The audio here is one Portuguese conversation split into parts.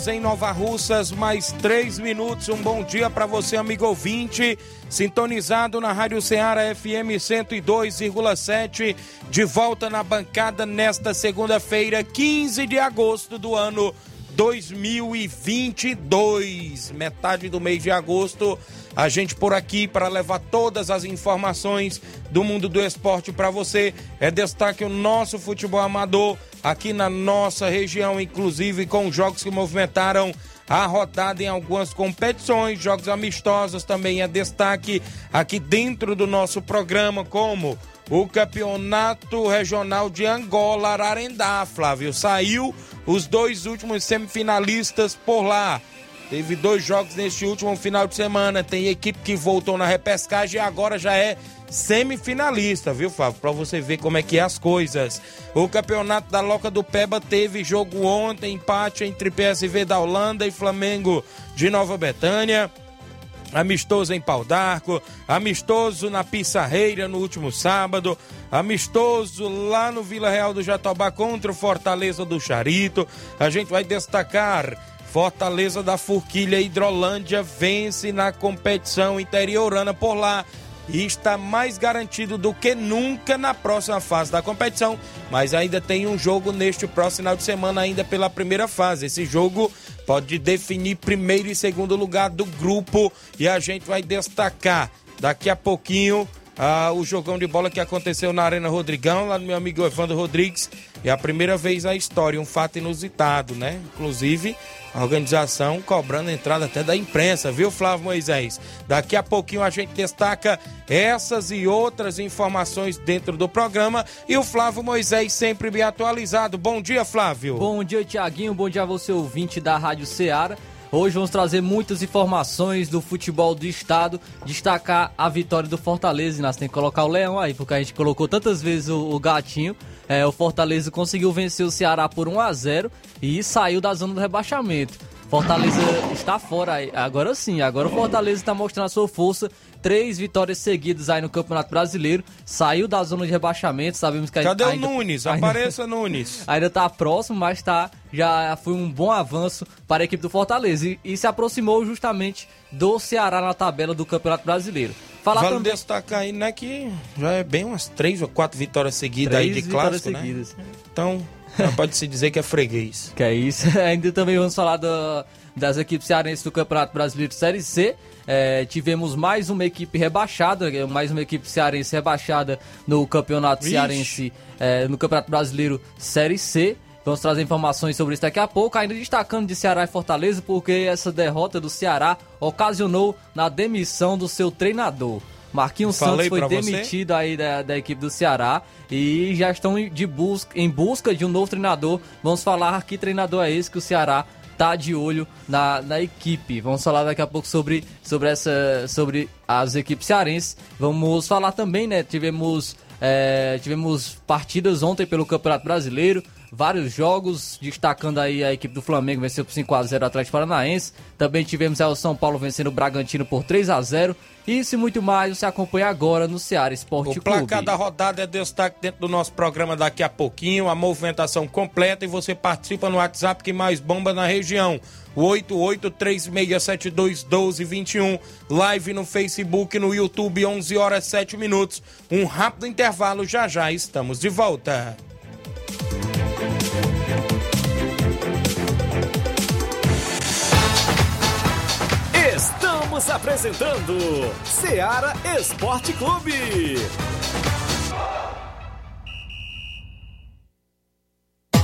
Horas em Nova Russas, mais 3 minutos. Um bom dia para você, amigo ouvinte, sintonizado na Rádio Ceará FM 102,7, de volta na bancada nesta segunda-feira, 15 de agosto do ano 2022. Metade do mês de agosto, a gente por aqui para levar todas as informações do mundo do esporte para você. É destaque o nosso futebol amador aqui na nossa região, inclusive com jogos que movimentaram a rodada em algumas competições, jogos amistosos também é destaque aqui dentro do nosso programa, como o Campeonato Regional de Angola, Ararendá, Flávio. Saiu os dois últimos semifinalistas por lá. Teve dois jogos neste último final de semana. Tem equipe que voltou na repescagem e agora já é semifinalista, viu, Flávio? Pra você ver como é que é as coisas. O campeonato da Loca do Peba teve jogo ontem, empate entre PSV da Holanda e Flamengo de Nova Betânia. Amistoso em Pau d'Arco, amistoso na Pissarreira no último sábado, amistoso lá no Vila Real do Jatobá contra o Fortaleza do Charito. A gente vai destacar Fortaleza da Forquilha Hidrolândia vence na competição interiorana por lá e está mais garantido do que nunca na próxima fase da competição, mas ainda tem um jogo neste próximo final de semana ainda pela primeira fase. Esse jogo pode definir primeiro e segundo lugar do grupo e a gente vai destacar daqui a pouquinho ah, o jogão de bola que aconteceu na Arena Rodrigão, lá do meu amigo Evandro Rodrigues. É a primeira vez na história, um fato inusitado, né? Inclusive, a organização cobrando entrada até da imprensa, viu, Flávio Moisés? Daqui a pouquinho a gente destaca essas e outras informações dentro do programa. E o Flávio Moisés sempre bem atualizado. Bom dia, Flávio. Bom dia, Tiaguinho. Bom dia a você, ouvinte da Rádio Ceará. Hoje vamos trazer muitas informações do futebol do estado, destacar a vitória do Fortaleza. Nós tem que colocar o Leão aí, porque a gente colocou tantas vezes o, o gatinho. É, o Fortaleza conseguiu vencer o Ceará por 1 a 0 e saiu da zona do rebaixamento. Fortaleza está fora. Agora sim, agora o Fortaleza está mostrando a sua força. Três vitórias seguidas aí no Campeonato Brasileiro. Saiu da zona de rebaixamento. Sabemos que Cadê ainda, o Nunes? ainda- Apareça, Nunes. Ainda está próximo, mas tá, já foi um bom avanço para a equipe do Fortaleza. E, e se aproximou justamente do Ceará na tabela do Campeonato Brasileiro. Falar vale também. destacar aí, né, que já é bem umas três ou quatro vitórias seguidas Três aí de clássico, né? seguidas. Então, pode se dizer que é freguês. Que é isso. Ainda também vamos falar da- das equipes cearenses do Campeonato Brasileiro Série C. É, tivemos mais uma equipe rebaixada, mais uma equipe cearense rebaixada no Campeonato Vixe. Cearense, é, no Campeonato Brasileiro Série C. Vamos trazer informações sobre isso daqui a pouco, ainda destacando de Ceará e Fortaleza, porque essa derrota do Ceará ocasionou na demissão do seu treinador. Marquinhos Falei Santos foi pra você. demitido aí da, da equipe do Ceará e já estão de busca, em busca de um novo treinador. Vamos falar que treinador é esse que o Ceará tá de olho na, na equipe. Vamos falar daqui a pouco sobre, sobre, essa, sobre as equipes cearenses. Vamos falar também, né? Tivemos, é, tivemos partidas ontem pelo Campeonato Brasileiro. Vários jogos, destacando aí a equipe do Flamengo venceu por 5x0 o Atlético Paranaense. Também tivemos aí o São Paulo vencendo o Bragantino por 3x0. Isso e muito mais você acompanha agora no Ceará Esporte O placar Clube. da rodada é destaque dentro do nosso programa daqui a pouquinho, a movimentação completa e você participa no WhatsApp que mais bomba na região. O 8836721221, live no Facebook, no YouTube, 11 horas 7 minutos. Um rápido intervalo, já já estamos de volta. Estamos apresentando Seara Esporte Clube.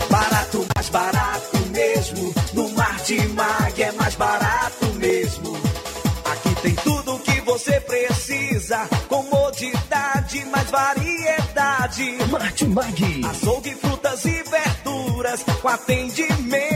Barato, mais barato mesmo. No Martimag é mais barato mesmo. Aqui tem tudo o que você precisa. Comodidade, mais variedade. Martimag. Açougue, frutas e verduras. Com atendimento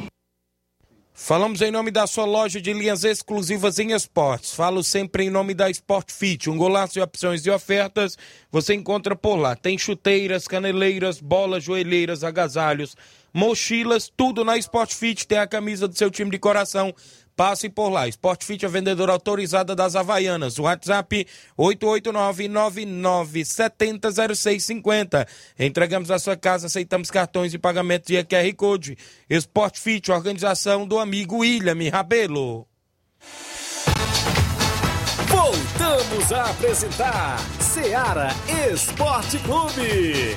Falamos em nome da sua loja de linhas exclusivas em esportes. Falo sempre em nome da Sport Fit. Um golaço de opções e ofertas você encontra por lá. Tem chuteiras, caneleiras, bolas, joelheiras, agasalhos, mochilas, tudo na Sport Fit. Tem a camisa do seu time de coração. Passe por lá. Sport Fit é vendedora autorizada das Havaianas. WhatsApp 889-9970-0650. Entregamos a sua casa, aceitamos cartões e pagamentos via QR Code. Sport Fit, organização do amigo William Rabelo. Voltamos a apresentar Seara Esporte Clube.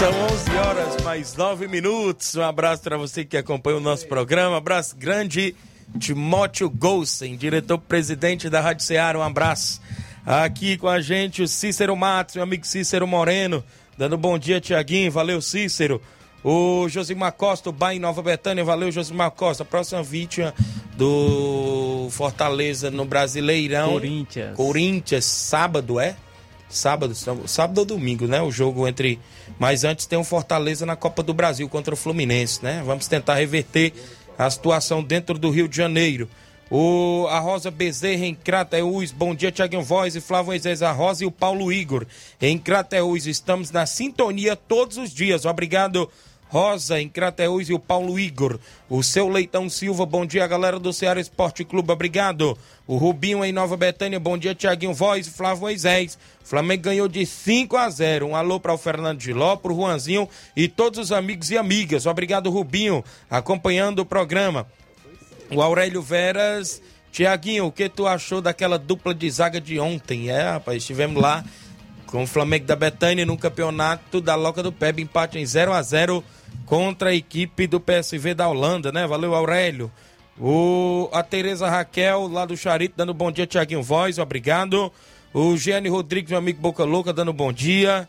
São 11 horas mais 9 minutos. Um abraço para você que acompanha o nosso programa. Um abraço grande, Timóteo Golsen, diretor-presidente da Rádio Ceará. Um abraço. Aqui com a gente o Cícero Matos, meu amigo Cícero Moreno, dando bom dia, Tiaguinho. Valeu, Cícero. O Josimar Costa, o Bar em Nova Betânia. Valeu, Josimar Costa. Próxima vítima do Fortaleza no Brasileirão. Corinthians. Corinthians, sábado, é? Sábado, sábado ou domingo, né? O jogo entre. Mas antes tem o Fortaleza na Copa do Brasil contra o Fluminense, né? Vamos tentar reverter a situação dentro do Rio de Janeiro. O, a Rosa Bezerra em Crateús. Bom dia, Tiaguinho Voz e Flávio Moisés, a Rosa e o Paulo Igor. Em Crateús, estamos na sintonia todos os dias. Obrigado, Rosa em Crateús e o Paulo Igor. O seu Leitão Silva, bom dia, galera do Ceará Esporte Clube, obrigado. O Rubinho em Nova Betânia, bom dia, Tiaguinho Voz e Flávio Moisés. Flamengo ganhou de 5 a 0. Um alô para o Fernando Giló, para o Juanzinho e todos os amigos e amigas. Obrigado, Rubinho, acompanhando o programa. O Aurélio Veras. Tiaguinho, o que tu achou daquela dupla de zaga de ontem? É, rapaz, estivemos lá com o Flamengo da Betânia no campeonato da Loca do Peb, empate em 0 a 0 contra a equipe do PSV da Holanda, né? Valeu, Aurélio. O, a Tereza Raquel, lá do Charito, dando bom dia, Tiaguinho Voz, obrigado. O Gianni Rodrigues, meu amigo Boca Louca, dando bom dia.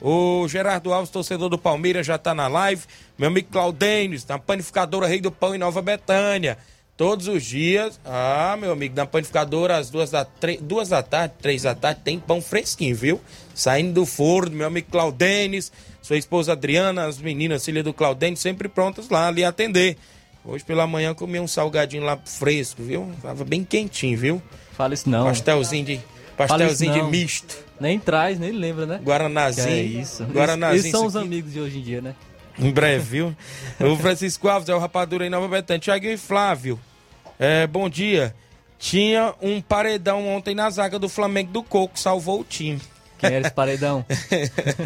O Gerardo Alves, torcedor do Palmeiras, já tá na live. Meu amigo Claudênis, na panificadora Rei do Pão em Nova Betânia. Todos os dias, ah, meu amigo, na panificadora, às duas da, tre- duas da tarde, três da tarde, tem pão fresquinho, viu? Saindo do forno, meu amigo Claudênis, sua esposa Adriana, as meninas, filha do Claudênis, sempre prontas lá ali atender. Hoje pela manhã comi um salgadinho lá fresco, viu? Tava bem quentinho, viu? Fala isso não. Pastelzinho de, pastelzinho de misto. Nem traz, nem lembra, né? Guaranazinho. Que é isso. Guaranazinho. Eles são os amigos de hoje em dia, né? Em breve, viu? o Francisco Alves é o rapadura em Nova Betânia. Tiago e Flávio, é, bom dia. Tinha um paredão ontem na zaga do Flamengo do Coco, salvou o time. Quem era esse paredão?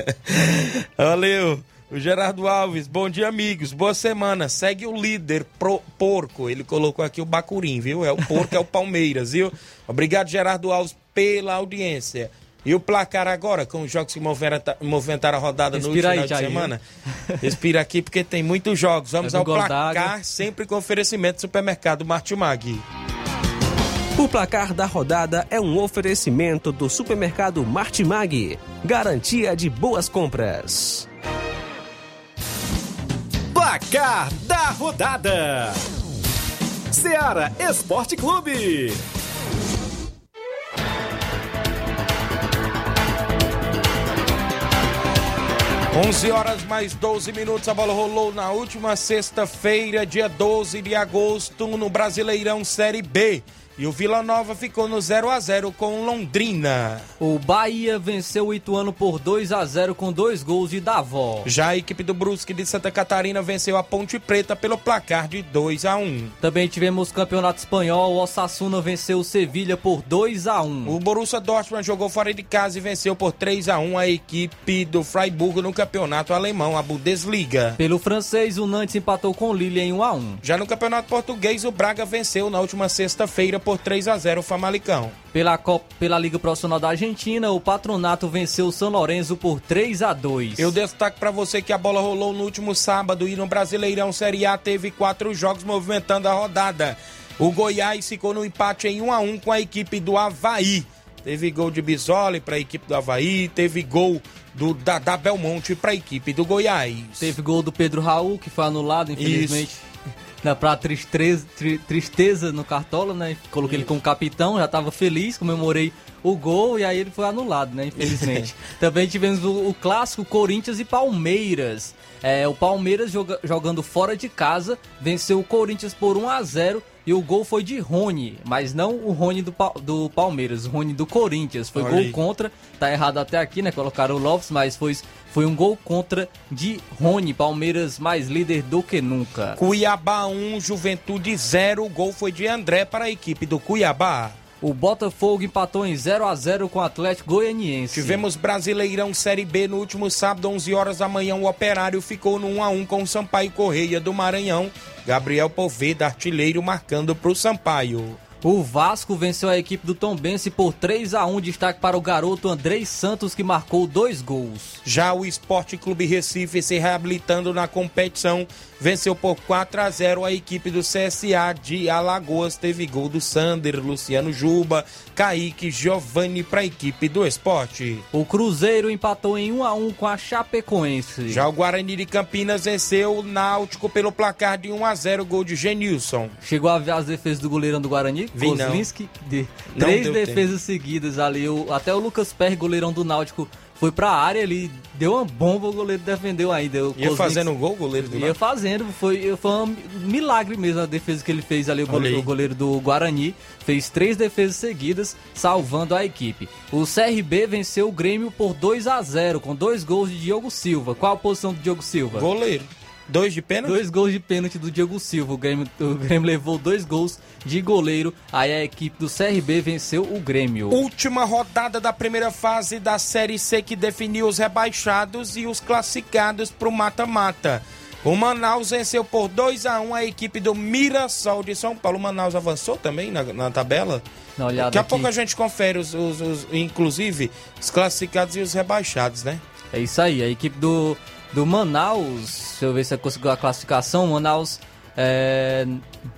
Valeu. O Gerardo Alves, bom dia, amigos. Boa semana. Segue o líder pro porco. Ele colocou aqui o Bacurim, viu? É o porco, é o Palmeiras, viu? Obrigado, Gerardo Alves, pela audiência. E o placar agora, com os jogos que movimenta- movimentaram a rodada no Respira último aí, final de semana. Respira aqui porque tem muitos jogos. Vamos É ao placar, sempre com oferecimento do supermercado Martimag. O placar da rodada é um oferecimento do supermercado Martimag. Garantia de boas compras. Placar da rodada: Seara Esporte Clube. 11 horas mais 12 minutos. A bola rolou na última sexta-feira, dia 12 de agosto, no Brasileirão Série B. E o Vila Nova ficou no 0 a 0 com Londrina. O Bahia venceu o Ituano por 2 a 0 com dois gols de Davó. Já a equipe do Brusque de Santa Catarina venceu a Ponte Preta pelo placar de 2 a 1. Também tivemos Campeonato Espanhol, o Osasuna venceu o Sevilha por 2 a 1. O Borussia Dortmund jogou fora de casa e venceu por 3 a 1 a equipe do Freiburg no campeonato alemão, a Bundesliga. Pelo francês, o Nantes empatou com o Lille em 1 a 1. Já no campeonato português, o Braga venceu na última sexta-feira por 3 a 0 o Famalicão. Pela, Copa, pela Liga Profissional da Argentina, o Patronato venceu o São Lourenço por 3 a 2. Eu destaco para você que a bola rolou no último sábado e no Brasileirão Série A teve quatro jogos movimentando a rodada. O Goiás ficou no empate em 1 a 1 com a equipe do Havaí. Teve gol de Bisoli para a equipe do Havaí, teve gol do Dadá Belmonte para a equipe do Goiás. Teve gol do Pedro Raul, que foi anulado, infelizmente. Na pra tristeza, tri- tristeza no Cartola, né? Coloquei ele como capitão, já tava feliz, comemorei o gol e aí ele foi anulado, né? Infelizmente. Também tivemos o, o clássico Corinthians e Palmeiras. É, o Palmeiras joga- jogando fora de casa venceu o Corinthians por 1 a 0 e o gol foi de Rony, mas não o Rony do, do Palmeiras, o Rony do Corinthians. Foi Olha gol aí. contra, tá errado até aqui, né? Colocaram o Lopes, mas foi, foi um gol contra de Rony. Palmeiras mais líder do que nunca. Cuiabá 1, Juventude 0. O gol foi de André para a equipe do Cuiabá. O Botafogo empatou em 0 a 0 com o Atlético Goianiense. Tivemos Brasileirão Série B no último sábado, 11 horas da manhã. O Operário ficou no 1 a 1 com o Sampaio Correia do Maranhão. Gabriel Poveda, artilheiro, marcando para o Sampaio. O Vasco venceu a equipe do Tombense por 3 a 1 destaque para o garoto Andrei Santos que marcou dois gols. Já o Esporte Clube Recife se reabilitando na competição, venceu por 4 a 0 a equipe do CSA de Alagoas. Teve gol do Sander, Luciano Juba, Kaique, Giovanni para a equipe do Esporte. O Cruzeiro empatou em 1 a 1 com a Chapecoense. Já o Guarani de Campinas venceu o Náutico pelo placar de 1 a 0 gol de Genilson. Chegou a ver as defesas do goleirão do Guarani, Vi não. Kozlinski, de Não três defesas seguidas ali. O- até o Lucas Perry, goleirão do Náutico, foi pra área, ele deu uma bomba, o goleiro defendeu ainda. O Ia fazendo gol, o goleiro do Ia fazendo, foi, foi um milagre mesmo a defesa que ele fez ali, o goleiro, o goleiro do Guarani. Fez três defesas seguidas, salvando a equipe. O CRB venceu o Grêmio por 2 a 0 com dois gols de Diogo Silva. Qual a posição do Diogo Silva? Goleiro. Dois de pênalti? Dois gols de pênalti do Diogo Silva. O Grêmio, o Grêmio levou dois gols de goleiro. Aí a equipe do CRB venceu o Grêmio. Última rodada da primeira fase da Série C que definiu os rebaixados e os classificados para o mata-mata. O Manaus venceu por 2 a 1 a equipe do Mirassol de São Paulo. O Manaus avançou também na, na tabela. Dá Daqui a aqui. pouco a gente confere, os, os- os- inclusive, os classificados e os rebaixados, né? É isso aí, a equipe do, do Manaus, deixa eu ver se eu conseguiu a classificação. Manaus é,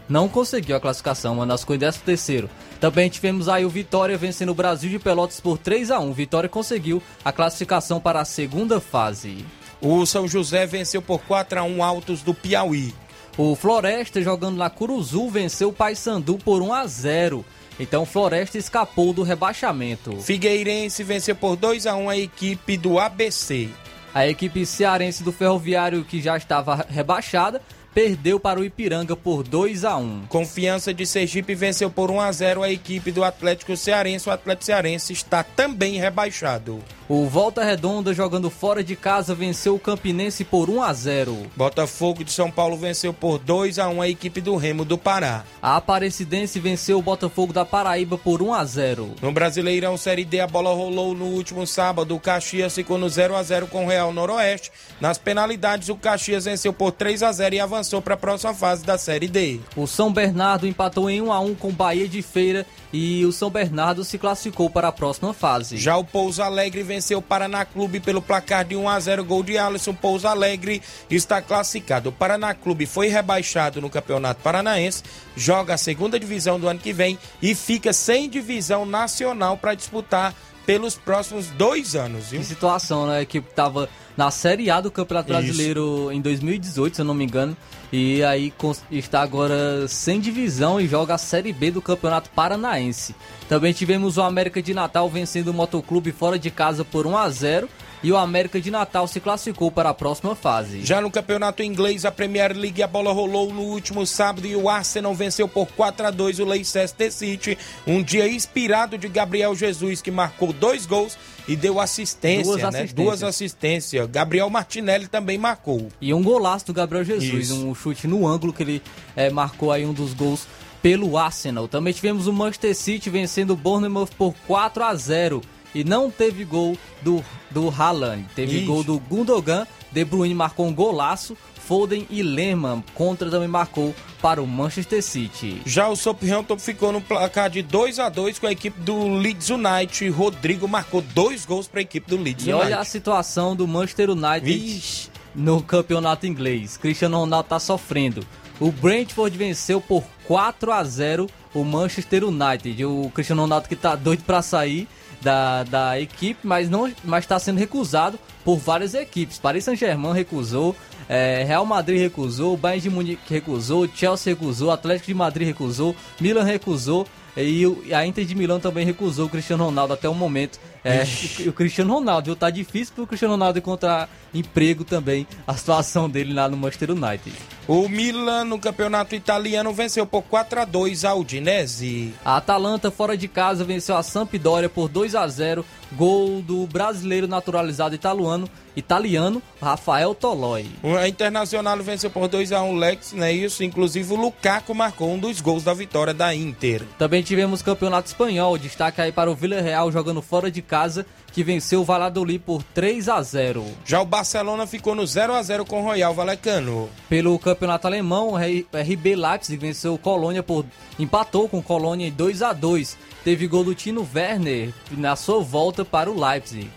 não conseguiu a classificação, o Manaus ficou em 13 terceiro. Também tivemos aí o Vitória vencendo o Brasil de Pelotas por 3 a 1 Vitória conseguiu a classificação para a segunda fase. O São José venceu por 4 a 1 Altos do Piauí. O Floresta jogando na Curuzu venceu o Paysandu por 1 a 0 Então Floresta escapou do rebaixamento. Figueirense venceu por 2 a 1 a equipe do ABC. A equipe cearense do Ferroviário, que já estava rebaixada, perdeu para o Ipiranga por 2 a 1 Confiança de Sergipe venceu por 1 a 0 a equipe do Atlético Cearense. O Atlético Cearense está também rebaixado. O Volta Redonda, jogando fora de casa, venceu o Campinense por 1 a 0 Botafogo de São Paulo venceu por 2 a 1 a equipe do Remo do Pará. A Aparecidense venceu o Botafogo da Paraíba por 1 a 0 No Brasileirão Série D, a bola rolou no último sábado. O Caxias ficou no 0 a 0 com o Real Noroeste. Nas penalidades, o Caxias venceu por 3 a 0 e avançou para a próxima fase da Série D. O São Bernardo empatou em 1 a 1 com o Bahia de Feira e o São Bernardo se classificou para a próxima fase. Já o Pouso Alegre venceu o Paraná Clube pelo placar de 1 a 0 gol de Alisson. Pouso Alegre está classificado. O Paraná Clube foi rebaixado no Campeonato Paranaense, joga a segunda divisão do ano que vem e fica sem divisão nacional para disputar pelos próximos dois anos, viu? Que situação, né? A equipe tava na Série A do Campeonato Isso. Brasileiro em 2018, se eu não me engano. E aí está agora sem divisão e joga a Série B do Campeonato Paranaense. Também tivemos o América de Natal vencendo o Motoclube fora de casa por 1 a 0 e o América de Natal se classificou para a próxima fase. Já no campeonato inglês, a Premier League, a bola rolou no último sábado e o Arsenal venceu por 4 a 2 o Leicester City. Um dia inspirado de Gabriel Jesus, que marcou dois gols e deu assistência, Duas né? assistências. Duas assistências. Gabriel Martinelli também marcou. E um golaço do Gabriel Jesus, Isso. um chute no ângulo que ele eh, marcou aí um dos gols pelo Arsenal. Também tivemos o Manchester City vencendo o Bournemouth por 4 a 0 e não teve gol do, do Haaland. Teve Ixi. gol do Gundogan, De Bruyne marcou um golaço, Foden e Lehmann contra também marcou para o Manchester City. Já o Southampton ficou no placar de 2 a 2 com a equipe do Leeds United. Rodrigo marcou dois gols para a equipe do Leeds E United. olha a situação do Manchester United Vixe. no campeonato inglês. Cristiano Ronaldo tá sofrendo. O Brentford venceu por 4 a 0 o Manchester United. O Cristiano Ronaldo que tá doido para sair da, da equipe, mas não mas está sendo recusado por várias equipes. Paris Saint-Germain recusou, eh, Real Madrid recusou, Bayern de Munique recusou, Chelsea recusou, Atlético de Madrid recusou, Milan recusou e a Inter de Milão também recusou o Cristiano Ronaldo até o momento. É, o, Cristiano Ronaldo, viu? Tá difícil pro Cristiano Ronaldo encontrar emprego também, a situação dele lá no Manchester United. O Milan no campeonato italiano venceu por 4 a 2 a Udinese. A Atalanta, fora de casa, venceu a Sampdoria por 2 a 0 Gol do brasileiro naturalizado italiano, italiano Rafael Toloi. A Internacional venceu por 2 a 1 o Lex, não é isso? Inclusive o Lukaku marcou um dos gols da vitória da Inter. Também tivemos campeonato espanhol, destaque aí para o Villarreal jogando fora de casa, que venceu o Valladolid por 3 a 0 Já o Barcelona ficou no 0 a 0 com o Royal Valecano. Pelo campeonato alemão, o RB Leipzig venceu o Colônia por empatou com o Colônia em 2 a 2. Teve gol do Tino Werner na sua volta para o Leipzig.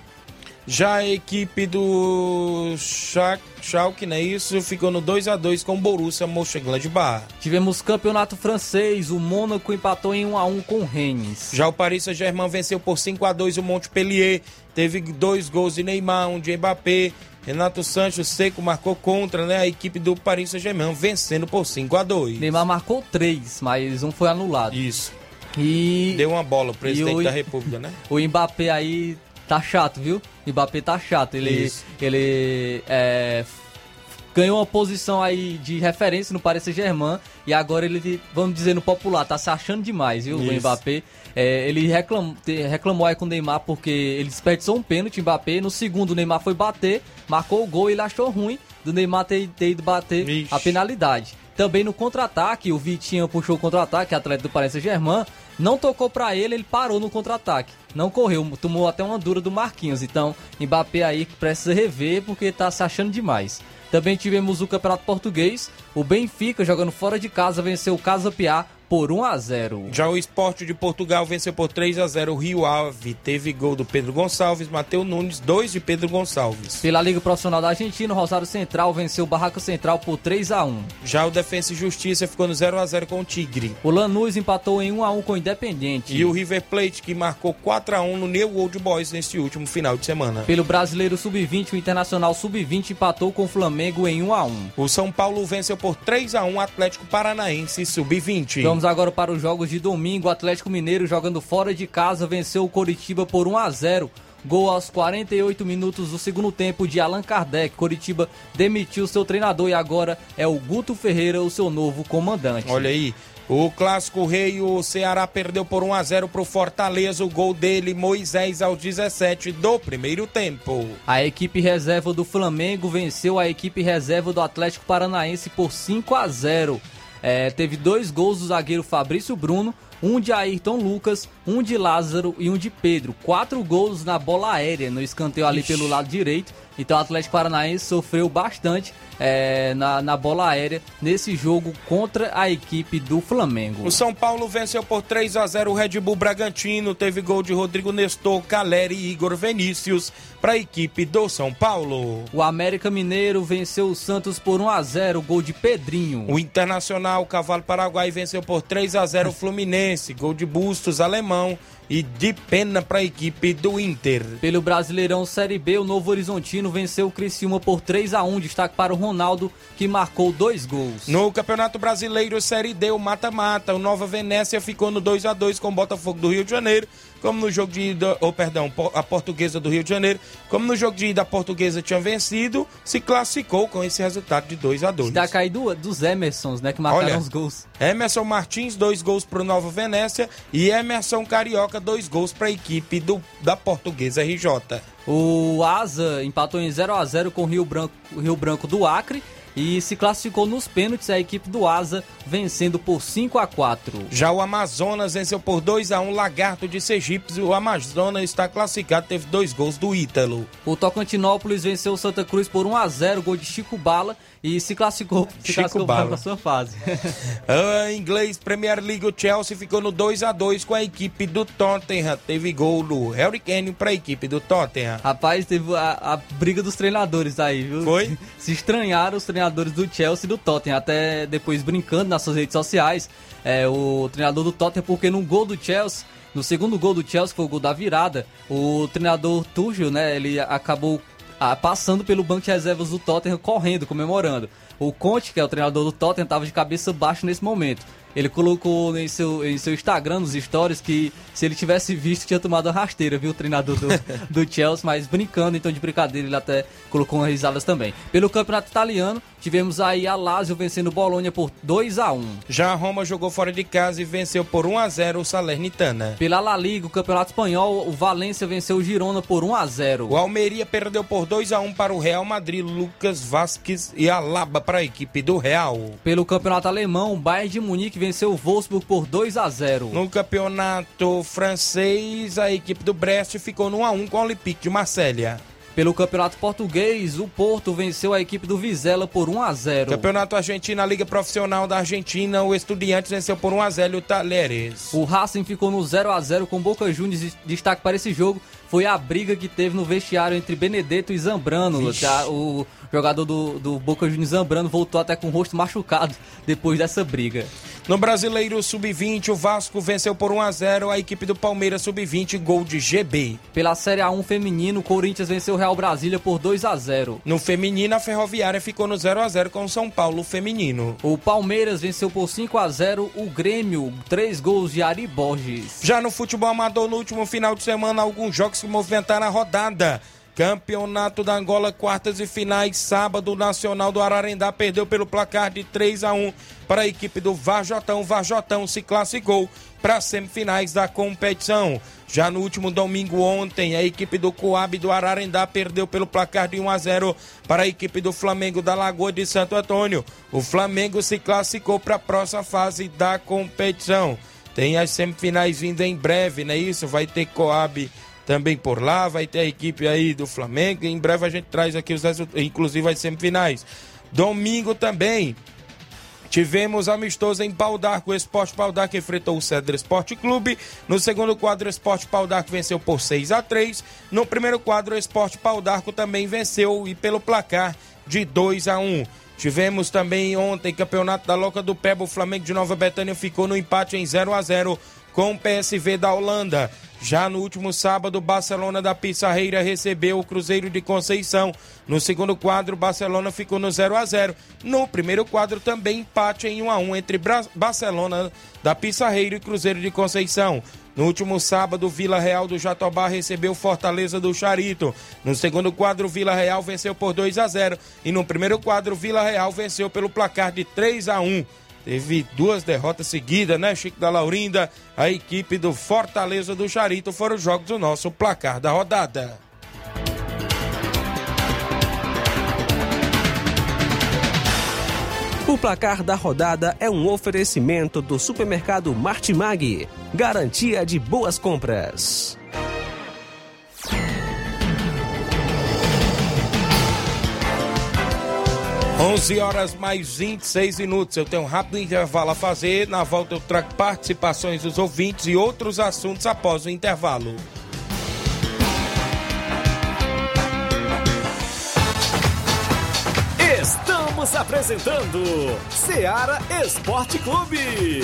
Já a equipe do Schalke, Schalke, não é isso? Ficou no 2 a 2 com o Borussia Mönchengladbach. Tivemos campeonato francês, o Mônaco empatou em 1 a 1 com o Rennes. Já o Paris Saint-Germain venceu por 5 a 2 o Montpellier. Teve dois gols de Neymar, um de Mbappé. Renato Sanches Seco marcou contra né, a equipe do Paris Saint-Germain, vencendo por 5 a 2 Neymar marcou 3, mas um foi anulado. Isso. E Deu uma bola ao presidente o- da República, né? o Mbappé aí tá chato, viu? Mbappé tá chato. Ele, Isso. ele é, ganhou uma posição aí de referência no Paris Saint-Germain e agora ele, vamos dizer no popular, tá se achando demais, viu? O Isso. Mbappé. É, ele reclam, reclamou aí com o Neymar porque ele desperdiçou um pênalti, o Mbappé. No segundo, o Neymar foi bater, marcou o gol e ele achou ruim do Neymar ter, ter ido bater Vixe. a penalidade. Também no contra-ataque, o Vitinho puxou o contra-ataque, atleta do Paris Saint-Germain, não tocou pra ele, ele parou no contra-ataque. Não correu, tomou até uma dura do Marquinhos. Então, Mbappé aí precisa rever porque tá se achando demais. Também tivemos o Campeonato Português, o Benfica jogando fora de casa venceu o Casa Piá por 1 a 0. Já o Esporte de Portugal venceu por 3 a 0 o Rio Ave. Teve gol do Pedro Gonçalves, Matheus Nunes, dois de Pedro Gonçalves. Pela Liga Profissional da Argentina, o Rosário Central venceu o Barraca Central por 3 a 1. Já o Defensa e Justiça ficou no 0 a 0 com o Tigre. O Lanús empatou em 1 a 1 com o Independiente. E o River Plate, que marcou 4 a 1 no New Old Boys neste último final de semana. Pelo Brasileiro Sub-20, o Internacional Sub-20 empatou com o Flamengo em 1 a 1. O São Paulo venceu por 3 a 1 o Atlético Paranaense Sub-20. Vamos agora para os jogos de domingo. O Atlético Mineiro jogando fora de casa venceu o Coritiba por 1 a 0. Gol aos 48 minutos do segundo tempo de Allan Kardec. Coritiba demitiu seu treinador e agora é o Guto Ferreira o seu novo comandante. Olha aí. O clássico rei, o Ceará perdeu por 1 a 0 pro Fortaleza. O gol dele, Moisés, aos 17 do primeiro tempo. A equipe reserva do Flamengo venceu a equipe reserva do Atlético Paranaense por 5 a 0. É, teve dois gols do zagueiro Fabrício Bruno, um de Ayrton Lucas, um de Lázaro e um de Pedro. Quatro gols na bola aérea, no escanteio ali Ixi. pelo lado direito. Então o Atlético Paranaense sofreu bastante é, na, na bola aérea nesse jogo contra a equipe do Flamengo. O São Paulo venceu por 3 a 0 o Red Bull Bragantino. Teve gol de Rodrigo Nestor, Caleri e Igor Vinícius para a equipe do São Paulo. O América Mineiro venceu o Santos por 1 a 0, gol de Pedrinho. O Internacional Cavalo Paraguai venceu por 3 a 0 o Fluminense. Gol de Bustos, alemão e de pena para a equipe do Inter. Pelo Brasileirão Série B, o Novo Horizontino venceu o Criciúma por 3 a 1 destaque para o Ronaldo, que marcou dois gols. No Campeonato Brasileiro Série D, o mata-mata, o Nova Venécia ficou no 2 a 2 com o Botafogo do Rio de Janeiro. Como no jogo de ida, ou perdão, a Portuguesa do Rio de Janeiro, como no jogo de ida a Portuguesa tinha vencido, se classificou com esse resultado de 2 a 2 Destaca aí do, dos Emersons, né, que marcaram Olha, os gols. Emerson Martins, dois gols para o Nova Venécia e Emerson Carioca, dois gols para a equipe do, da Portuguesa RJ. O Asa empatou em 0 a 0 com o Rio Branco, o Rio Branco do Acre e se classificou nos pênaltis a equipe do Asa vencendo por 5 a 4. Já o Amazonas venceu por 2 a 1 Lagarto de Sergipe. O Amazonas está classificado, teve dois gols do Ítalo. O Tocantinópolis venceu o Santa Cruz por 1 a 0, gol de Chico Bala e se classificou, se Chico classificou Bala. para a sua fase. A inglês Premier League, o Chelsea ficou no 2 a 2 com a equipe do Tottenham. Teve gol do Harry Kane para a equipe do Tottenham. Rapaz, teve a, a briga dos treinadores aí, viu? Foi? Se estranharam os treinadores do Chelsea e do Tottenham, até depois brincando nas suas redes sociais, é, o treinador do Tottenham, porque no gol do Chelsea, no segundo gol do Chelsea, foi o gol da virada, o treinador Tuchel, né, ele acabou ah, passando pelo banco de reservas do Tottenham, correndo, comemorando. O Conte, que é o treinador do Tottenham, estava de cabeça baixa nesse momento. Ele colocou em seu, em seu Instagram, nos stories, que se ele tivesse visto, tinha tomado a rasteira, viu? O treinador do, do Chelsea, mas brincando, então de brincadeira, ele até colocou umas risadas também. Pelo campeonato italiano, tivemos aí a Lazio vencendo o Bolonha por 2 a 1 Já a Roma jogou fora de casa e venceu por 1 a 0 o Salernitana. Pela La Liga, o campeonato espanhol, o Valência venceu o Girona por 1 a 0 O Almeria perdeu por 2 a 1 para o Real Madrid, Lucas Vasquez e Alaba para a equipe do Real. Pelo campeonato alemão, o Bayern de Munique venceu o Wolfsburg por 2 a 0 No campeonato francês, a equipe do Brest ficou no 1 a 1 com o Olympique de Marselha. Pelo campeonato português, o Porto venceu a equipe do Vizela por 1 a 0 Campeonato Argentino, a Liga Profissional da Argentina, o Estudiantes venceu por 1 a 0 o Talheres. O Racing ficou no 0 a 0 com Boca Juniors. Destaque para esse jogo foi a briga que teve no vestiário entre Benedetto e Zambrano. Vixe. Tá? O jogador do, do Boca Juniors Zambrano voltou até com o rosto machucado depois dessa briga. No Brasileiro Sub-20, o Vasco venceu por 1 a 0 a equipe do Palmeiras Sub-20, gol de GB. Pela Série A1 feminino, o Corinthians venceu o Real Brasília por 2 a 0 No feminino, a Ferroviária ficou no 0 a 0 com o São Paulo feminino. O Palmeiras venceu por 5 a 0 o Grêmio, três gols de Ari Borges. Já no futebol amador, no último final de semana, alguns jogos que movimentaram a rodada. Campeonato da Angola, quartas e finais, sábado, o Nacional do Ararendá perdeu pelo placar de 3 a 1 para a equipe do Varjotão. Varjotão se classificou para as semifinais da competição. Já no último domingo ontem, a equipe do Coab do Ararendá perdeu pelo placar de 1 a 0 para a equipe do Flamengo da Lagoa de Santo Antônio. O Flamengo se classificou para a próxima fase da competição. Tem as semifinais vindo em breve, não é isso? Vai ter Coab também por lá, vai ter a equipe aí do Flamengo. Em breve a gente traz aqui os resultados, inclusive as semifinais. Domingo também. Tivemos amistoso em Pau d'Arco, o Esporte Pau d'Arco enfrentou o Cedro Esporte Clube. No segundo quadro, o Esporte Pau d'Arco venceu por 6 a 3 No primeiro quadro, o Esporte Pau d'Arco também venceu e pelo placar de 2 a 1 Tivemos também ontem campeonato da Loca do Peba. O Flamengo de Nova Betânia ficou no empate em 0 a 0 com o PSV da Holanda. Já no último sábado, Barcelona da Pissarreira recebeu o Cruzeiro de Conceição. No segundo quadro, Barcelona ficou no 0 a 0 No primeiro quadro, também empate em 1 a 1 entre Bra Barcelona da Pissarreira e Cruzeiro de Conceição. No último sábado, Vila Real do Jatobá recebeu Fortaleza do Charito. No segundo quadro, Vila Real venceu por 2 a 0 e no primeiro quadro, Vila Real venceu pelo placar de 3 a 1. Teve duas derrotas seguidas, né, Chico da Laurinda? A equipe do Fortaleza do Charito foram os jogos do nosso placar da rodada. O placar da rodada é um oferecimento do supermercado Martimag. Garantia de boas compras. Onze horas mais 26 minutos. Eu tenho um rápido intervalo a fazer. Na volta eu trago participações dos ouvintes e outros assuntos após o intervalo. Estamos apresentando Seara Esporte Clube.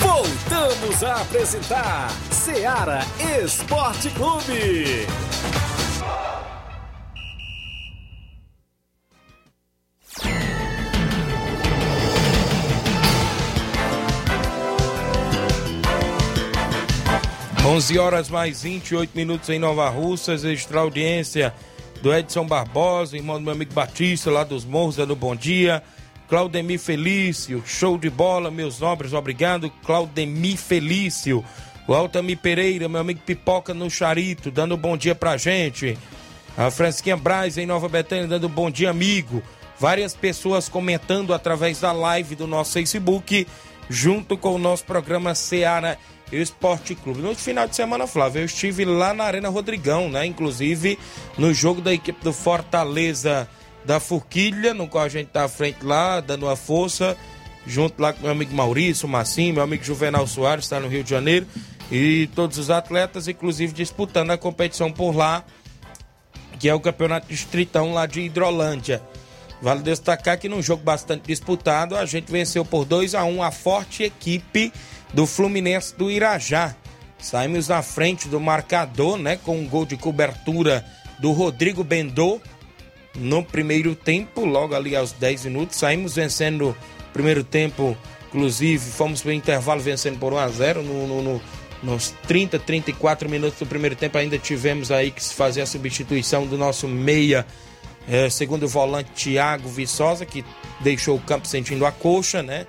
Voltamos a apresentar Seara Esporte Clube. 11 horas mais 28 minutos em Nova Russas, extra audiência do Edson Barbosa, irmão do meu amigo Batista, lá dos Morros, dando bom dia. Claudemir Felício, show de bola, meus nobres, obrigado. Claudemir Felício, o Altamir Pereira, meu amigo Pipoca no Charito, dando bom dia pra gente. A Fransquinha Braz em Nova Betânia, dando bom dia, amigo. Várias pessoas comentando através da live do nosso Facebook, junto com o nosso programa Seara Esporte Clube. No final de semana, Flávio, eu estive lá na Arena Rodrigão, né? Inclusive no jogo da equipe do Fortaleza da Forquilha, no qual a gente tá à frente lá, dando uma força, junto lá com meu amigo Maurício, Massim, meu amigo Juvenal Soares, está no Rio de Janeiro, e todos os atletas, inclusive disputando a competição por lá, que é o Campeonato Distritão lá de Hidrolândia. Vale destacar que num jogo bastante disputado, a gente venceu por 2 a 1 a forte equipe do Fluminense do Irajá. Saímos na frente do marcador, né, com um gol de cobertura do Rodrigo Bendô no primeiro tempo, logo ali aos 10 minutos. Saímos vencendo o primeiro tempo, inclusive fomos para o intervalo vencendo por 1 a 0 no, no, no, nos 30, 34 minutos do primeiro tempo. Ainda tivemos aí que fazer a substituição do nosso meia, eh, segundo volante Thiago Viçosa, que deixou o campo sentindo a coxa, né?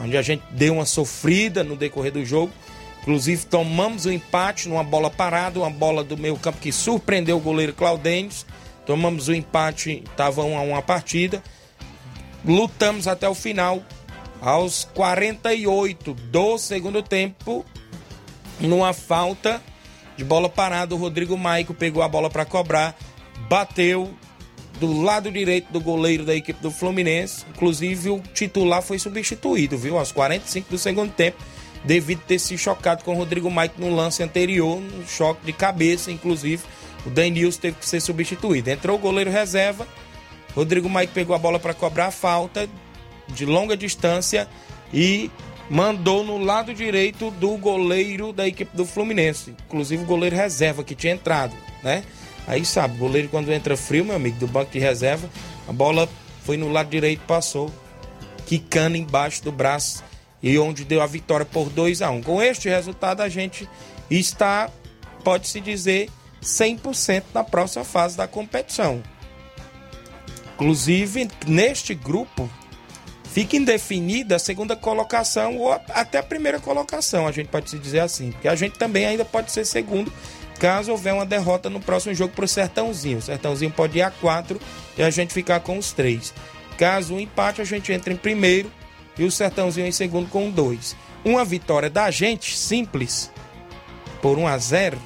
Onde a gente deu uma sofrida no decorrer do jogo. Inclusive, tomamos o um empate numa bola parada, uma bola do meio campo que surpreendeu o goleiro Claudênis. Tomamos o um empate, estava 1 a 1 a partida. Lutamos até o final. Aos 48 do segundo tempo, numa falta de bola parada, o Rodrigo Maico pegou a bola para cobrar, bateu, do lado direito do goleiro da equipe do Fluminense. Inclusive, o titular foi substituído, viu? Aos 45 do segundo tempo, devido ter se chocado com o Rodrigo Mike no lance anterior, no choque de cabeça, inclusive. O Danilson teve que ser substituído. Entrou o goleiro reserva. Rodrigo Mike pegou a bola para cobrar a falta de longa distância e mandou no lado direito do goleiro da equipe do Fluminense, inclusive o goleiro reserva que tinha entrado, né? Aí sabe, o goleiro quando entra frio, meu amigo, do banco de reserva, a bola foi no lado direito, passou, quicando embaixo do braço e onde deu a vitória por 2 a 1 um. Com este resultado, a gente está, pode-se dizer, 100% na próxima fase da competição. Inclusive, neste grupo, fica indefinida a segunda colocação ou até a primeira colocação, a gente pode se dizer assim, porque a gente também ainda pode ser segundo caso houver uma derrota no próximo jogo para o Sertãozinho. O Sertãozinho pode ir a quatro e a gente ficar com os três. Caso um empate, a gente entra em primeiro e o Sertãozinho em segundo com dois. Uma vitória da gente, simples, por 1 a 0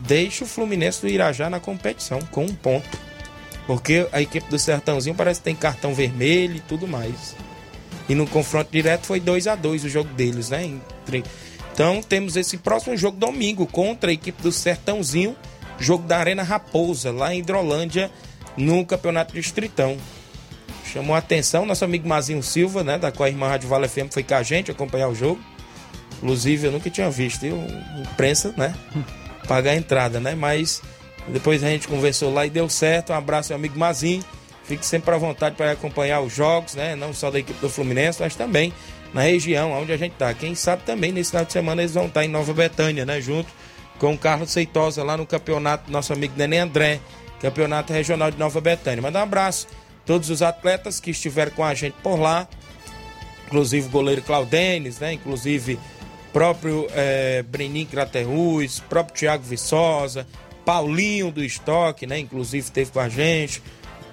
deixa o Fluminense do Irajá na competição com um ponto. Porque a equipe do Sertãozinho parece que tem cartão vermelho e tudo mais. E no confronto direto foi 2 a 2 o jogo deles, né? Então temos esse próximo jogo domingo contra a equipe do Sertãozinho, jogo da Arena Raposa, lá em Hidrolândia, no Campeonato Distritão. Chamou a atenção nosso amigo Mazinho Silva, né, da qual a irmã Rádio Vale FM foi com a gente acompanhar o jogo. Inclusive eu nunca tinha visto? Imprensa, né? Pagar a entrada, né? Mas depois a gente conversou lá e deu certo. Um abraço, meu amigo Mazinho. Fique sempre à vontade para acompanhar os jogos, né? Não só da equipe do Fluminense, mas também na região onde a gente está. Quem sabe também nesse final de semana eles vão estar tá em Nova Betânia, né? Junto com o Carlos Seitosa lá no campeonato nosso amigo Nenê André, campeonato regional de Nova Betânia. Manda um abraço a todos os atletas que estiveram com a gente por lá, inclusive o goleiro Claudenes, né? Inclusive próprio é, Brenin Craterruz, próprio Thiago Viçosa, Paulinho do Estoque, né? Inclusive teve com a gente,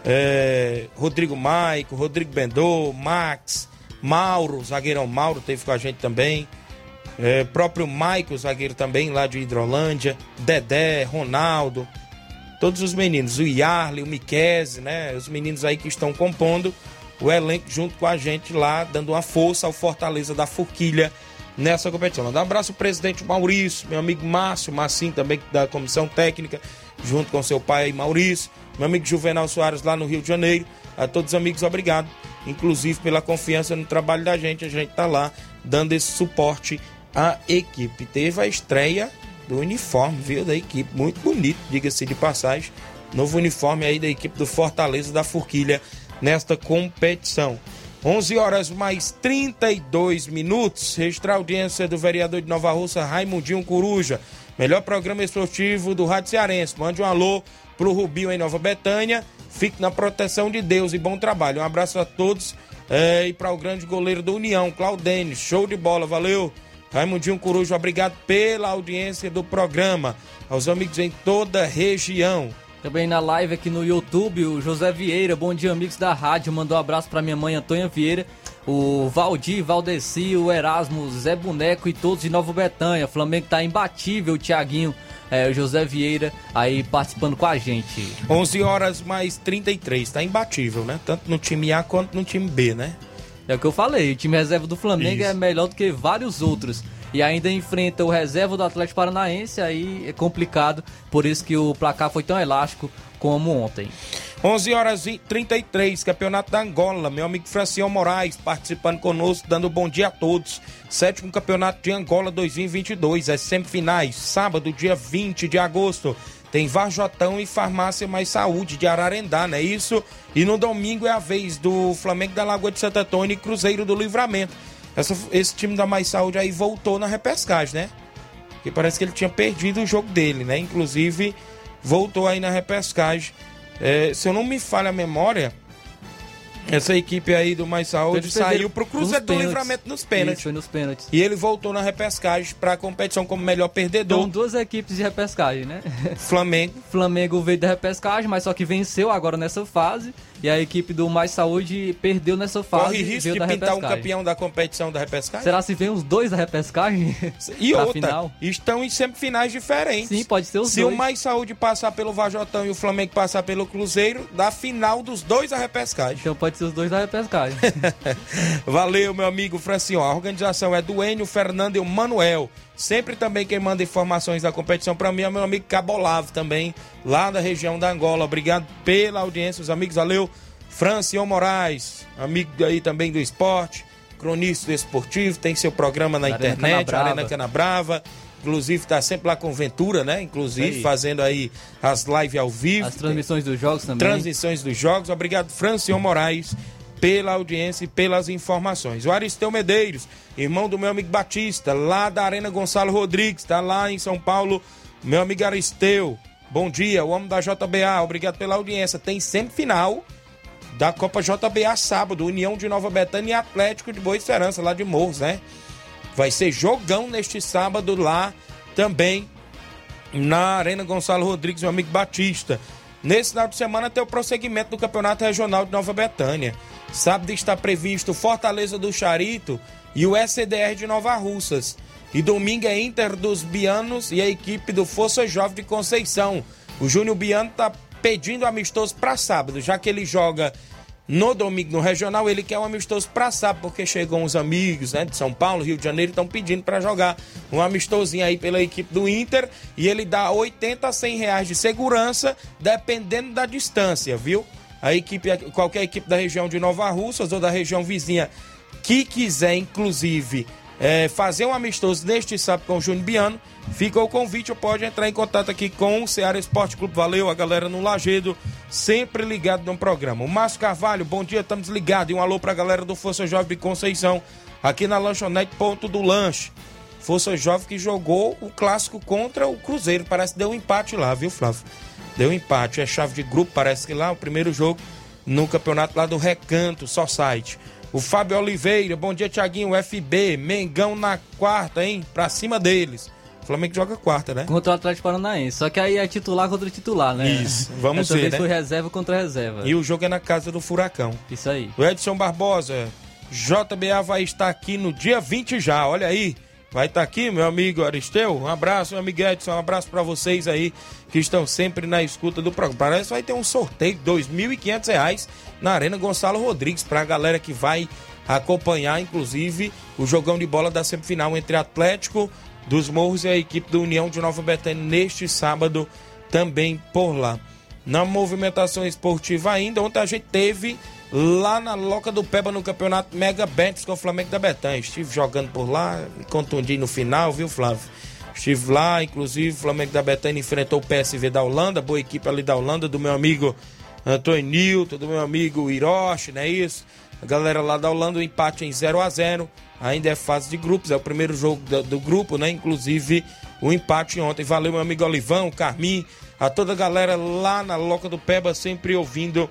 é, Rodrigo Maico, Rodrigo Bendô, Max, Mauro, zagueirão Mauro teve com a gente também. É, próprio Maico, zagueiro também lá de Hidrolândia, Dedé, Ronaldo, todos os meninos, o Yarley, o Miquese, né? Os meninos aí que estão compondo o elenco junto com a gente lá, dando uma força ao Fortaleza da Forquilha nessa competição. Um abraço ao presidente Maurício, meu amigo Márcio, Massim também da comissão técnica, junto com seu pai Maurício, meu amigo Juvenal Soares lá no Rio de Janeiro. A todos os amigos, obrigado, inclusive pela confiança no trabalho da gente. A gente tá lá dando esse suporte à equipe. Teve a estreia do uniforme, viu, da equipe, muito bonito, diga-se de passagem. Novo uniforme aí da equipe do Fortaleza da Forquilha nesta competição. 11 horas mais 32 minutos. Registrar a audiência do vereador de Nova Russa, Raimundinho Coruja. Melhor programa esportivo do Rádio Cearense. Mande um alô pro Rubinho em Nova Betânia. Fique na proteção de Deus e bom trabalho. Um abraço a todos. É, e para o grande goleiro do União, Claudênio. Show de bola, valeu. Raimundinho Coruja, obrigado pela audiência do programa. Aos amigos em toda a região. Também na live aqui no YouTube, o José Vieira, bom dia amigos da rádio, mandou um abraço para minha mãe Antônia Vieira, o Valdir, Valdeci, o Erasmo, Zé Boneco e todos de Nova Betânia. Flamengo tá imbatível, o Thiaguinho, é, o José Vieira aí participando com a gente. 11 horas mais 33, tá imbatível, né? Tanto no time A quanto no time B, né? É o que eu falei, o time reserva do Flamengo Isso. é melhor do que vários outros. E ainda enfrenta o reserva do Atlético Paranaense, aí é complicado, por isso que o placar foi tão elástico como ontem. 11 horas e 33, Campeonato da Angola. Meu amigo Francião Moraes participando conosco, dando bom dia a todos. Sétimo Campeonato de Angola 2022, as semifinais, sábado, dia 20 de agosto. Tem Varjotão e Farmácia Mais Saúde de Ararendá, não é isso? E no domingo é a vez do Flamengo da Lagoa de Santa Antônia e Cruzeiro do Livramento. Essa- esse time da Mais Saúde aí voltou na repescagem, né? Porque parece que ele tinha perdido o jogo dele, né? Inclusive, voltou aí na repescagem. É, se eu não me falha a memória, essa equipe aí do Mais Saúde saiu pro Cruzeiro nos do. Livramento nos Isso, pênaltis. foi nos pênaltis. E ele voltou na repescagem pra competição como melhor perdedor. Então, duas equipes de repescagem, né? Flamengo. Flamengo veio da repescagem, mas só que venceu agora nessa fase. E a equipe do Mais Saúde perdeu nessa fase. Corre risco de da pintar um campeão da competição da repescagem? Será se vem os dois da repescagem? E outra, final? estão em semifinais diferentes. Sim, pode ser os Se dois. o Mais Saúde passar pelo Vajotão e o Flamengo passar pelo Cruzeiro, dá final dos dois a repescagem. Então pode ser os dois da repescagem. Valeu, meu amigo Francion. A organização é do Enio, Fernando e o Manuel. Sempre também quem manda informações da competição para mim é meu amigo Cabolavo também, lá da região da Angola. Obrigado pela audiência, os amigos. Valeu. Francion Moraes, amigo aí também do esporte, cronista esportivo, tem seu programa na Arena internet, Canabrava. Arena Canabrava. Inclusive tá sempre lá com Ventura, né? Inclusive Aí. fazendo aí as lives ao vivo. As transmissões dos jogos também. Transmissões dos jogos. Obrigado, Francion Moraes, pela audiência e pelas informações. O Aristeu Medeiros, irmão do meu amigo Batista, lá da Arena Gonçalo Rodrigues, tá lá em São Paulo. Meu amigo Aristeu, bom dia, o homem da JBA, obrigado pela audiência. Tem semifinal da Copa JBA sábado, União de Nova Betânia e Atlético de Boa Esperança, lá de Morros, né? Vai ser jogão neste sábado lá também na Arena Gonçalo Rodrigues, meu amigo Batista. Nesse final de semana tem o prosseguimento do Campeonato Regional de Nova Betânia. Sábado está previsto Fortaleza do Charito e o SDR de Nova Russas. E domingo é Inter dos Bianos e a equipe do Força Jovem de Conceição. O Júnior Biano está pedindo amistoso para sábado, já que ele joga no domingo no regional, ele quer um amistoso pra sábado, porque chegou uns amigos né, de São Paulo, Rio de Janeiro, estão pedindo pra jogar um amistosinho aí pela equipe do Inter. E ele dá 80 a 100 reais de segurança, dependendo da distância, viu? A equipe, qualquer equipe da região de Nova Russas ou da região vizinha que quiser, inclusive, é, fazer um amistoso neste sábado com o Júnior Biano, fica o convite, pode entrar em contato aqui com o Ceará Esporte Clube. Valeu, a galera no Lagedo, sempre ligado no programa. O Márcio Carvalho, bom dia, estamos ligados. E um alô pra galera do Força Jovem de Conceição, aqui na lanchonete Ponto do Lanche. Força Jovem que jogou o clássico contra o Cruzeiro. Parece que deu um empate lá, viu, Flávio? Deu um empate. É chave de grupo, parece que lá, o primeiro jogo no campeonato lá do Recanto, só site. O Fábio Oliveira, bom dia, Tiaguinho. FB, Mengão na quarta, hein? Pra cima deles. Flamengo joga quarta, né? Contra o Atlético Paranaense. Só que aí é titular contra titular, né? Isso, vamos ver, vez né? foi reserva contra reserva. E o jogo é na casa do Furacão. Isso aí. O Edson Barbosa, JBA vai estar aqui no dia 20 já, olha aí. Vai estar aqui, meu amigo Aristeu. Um abraço, meu amigo Edson. Um abraço para vocês aí que estão sempre na escuta do programa. Parece que vai ter um sorteio de 2.500 reais na Arena Gonçalo Rodrigues para a galera que vai acompanhar, inclusive, o jogão de bola da semifinal entre Atlético dos Morros e a equipe do União de Nova Betânia neste sábado também por lá. Na movimentação esportiva ainda, ontem a gente teve lá na Loca do Peba no campeonato Mega Bets com o Flamengo da Betânia. Estive jogando por lá, me contundi no final, viu, Flávio? Estive lá, inclusive, o Flamengo da Betânia enfrentou o PSV da Holanda, boa equipe ali da Holanda, do meu amigo Antônio Nilton, do meu amigo Hiroshi, não é isso? A galera lá da Holanda, o empate em 0 a 0 Ainda é fase de grupos, é o primeiro jogo do, do grupo, né? Inclusive o empate ontem. Valeu, meu amigo Olivão, Carmim, a toda a galera lá na Loca do Peba, sempre ouvindo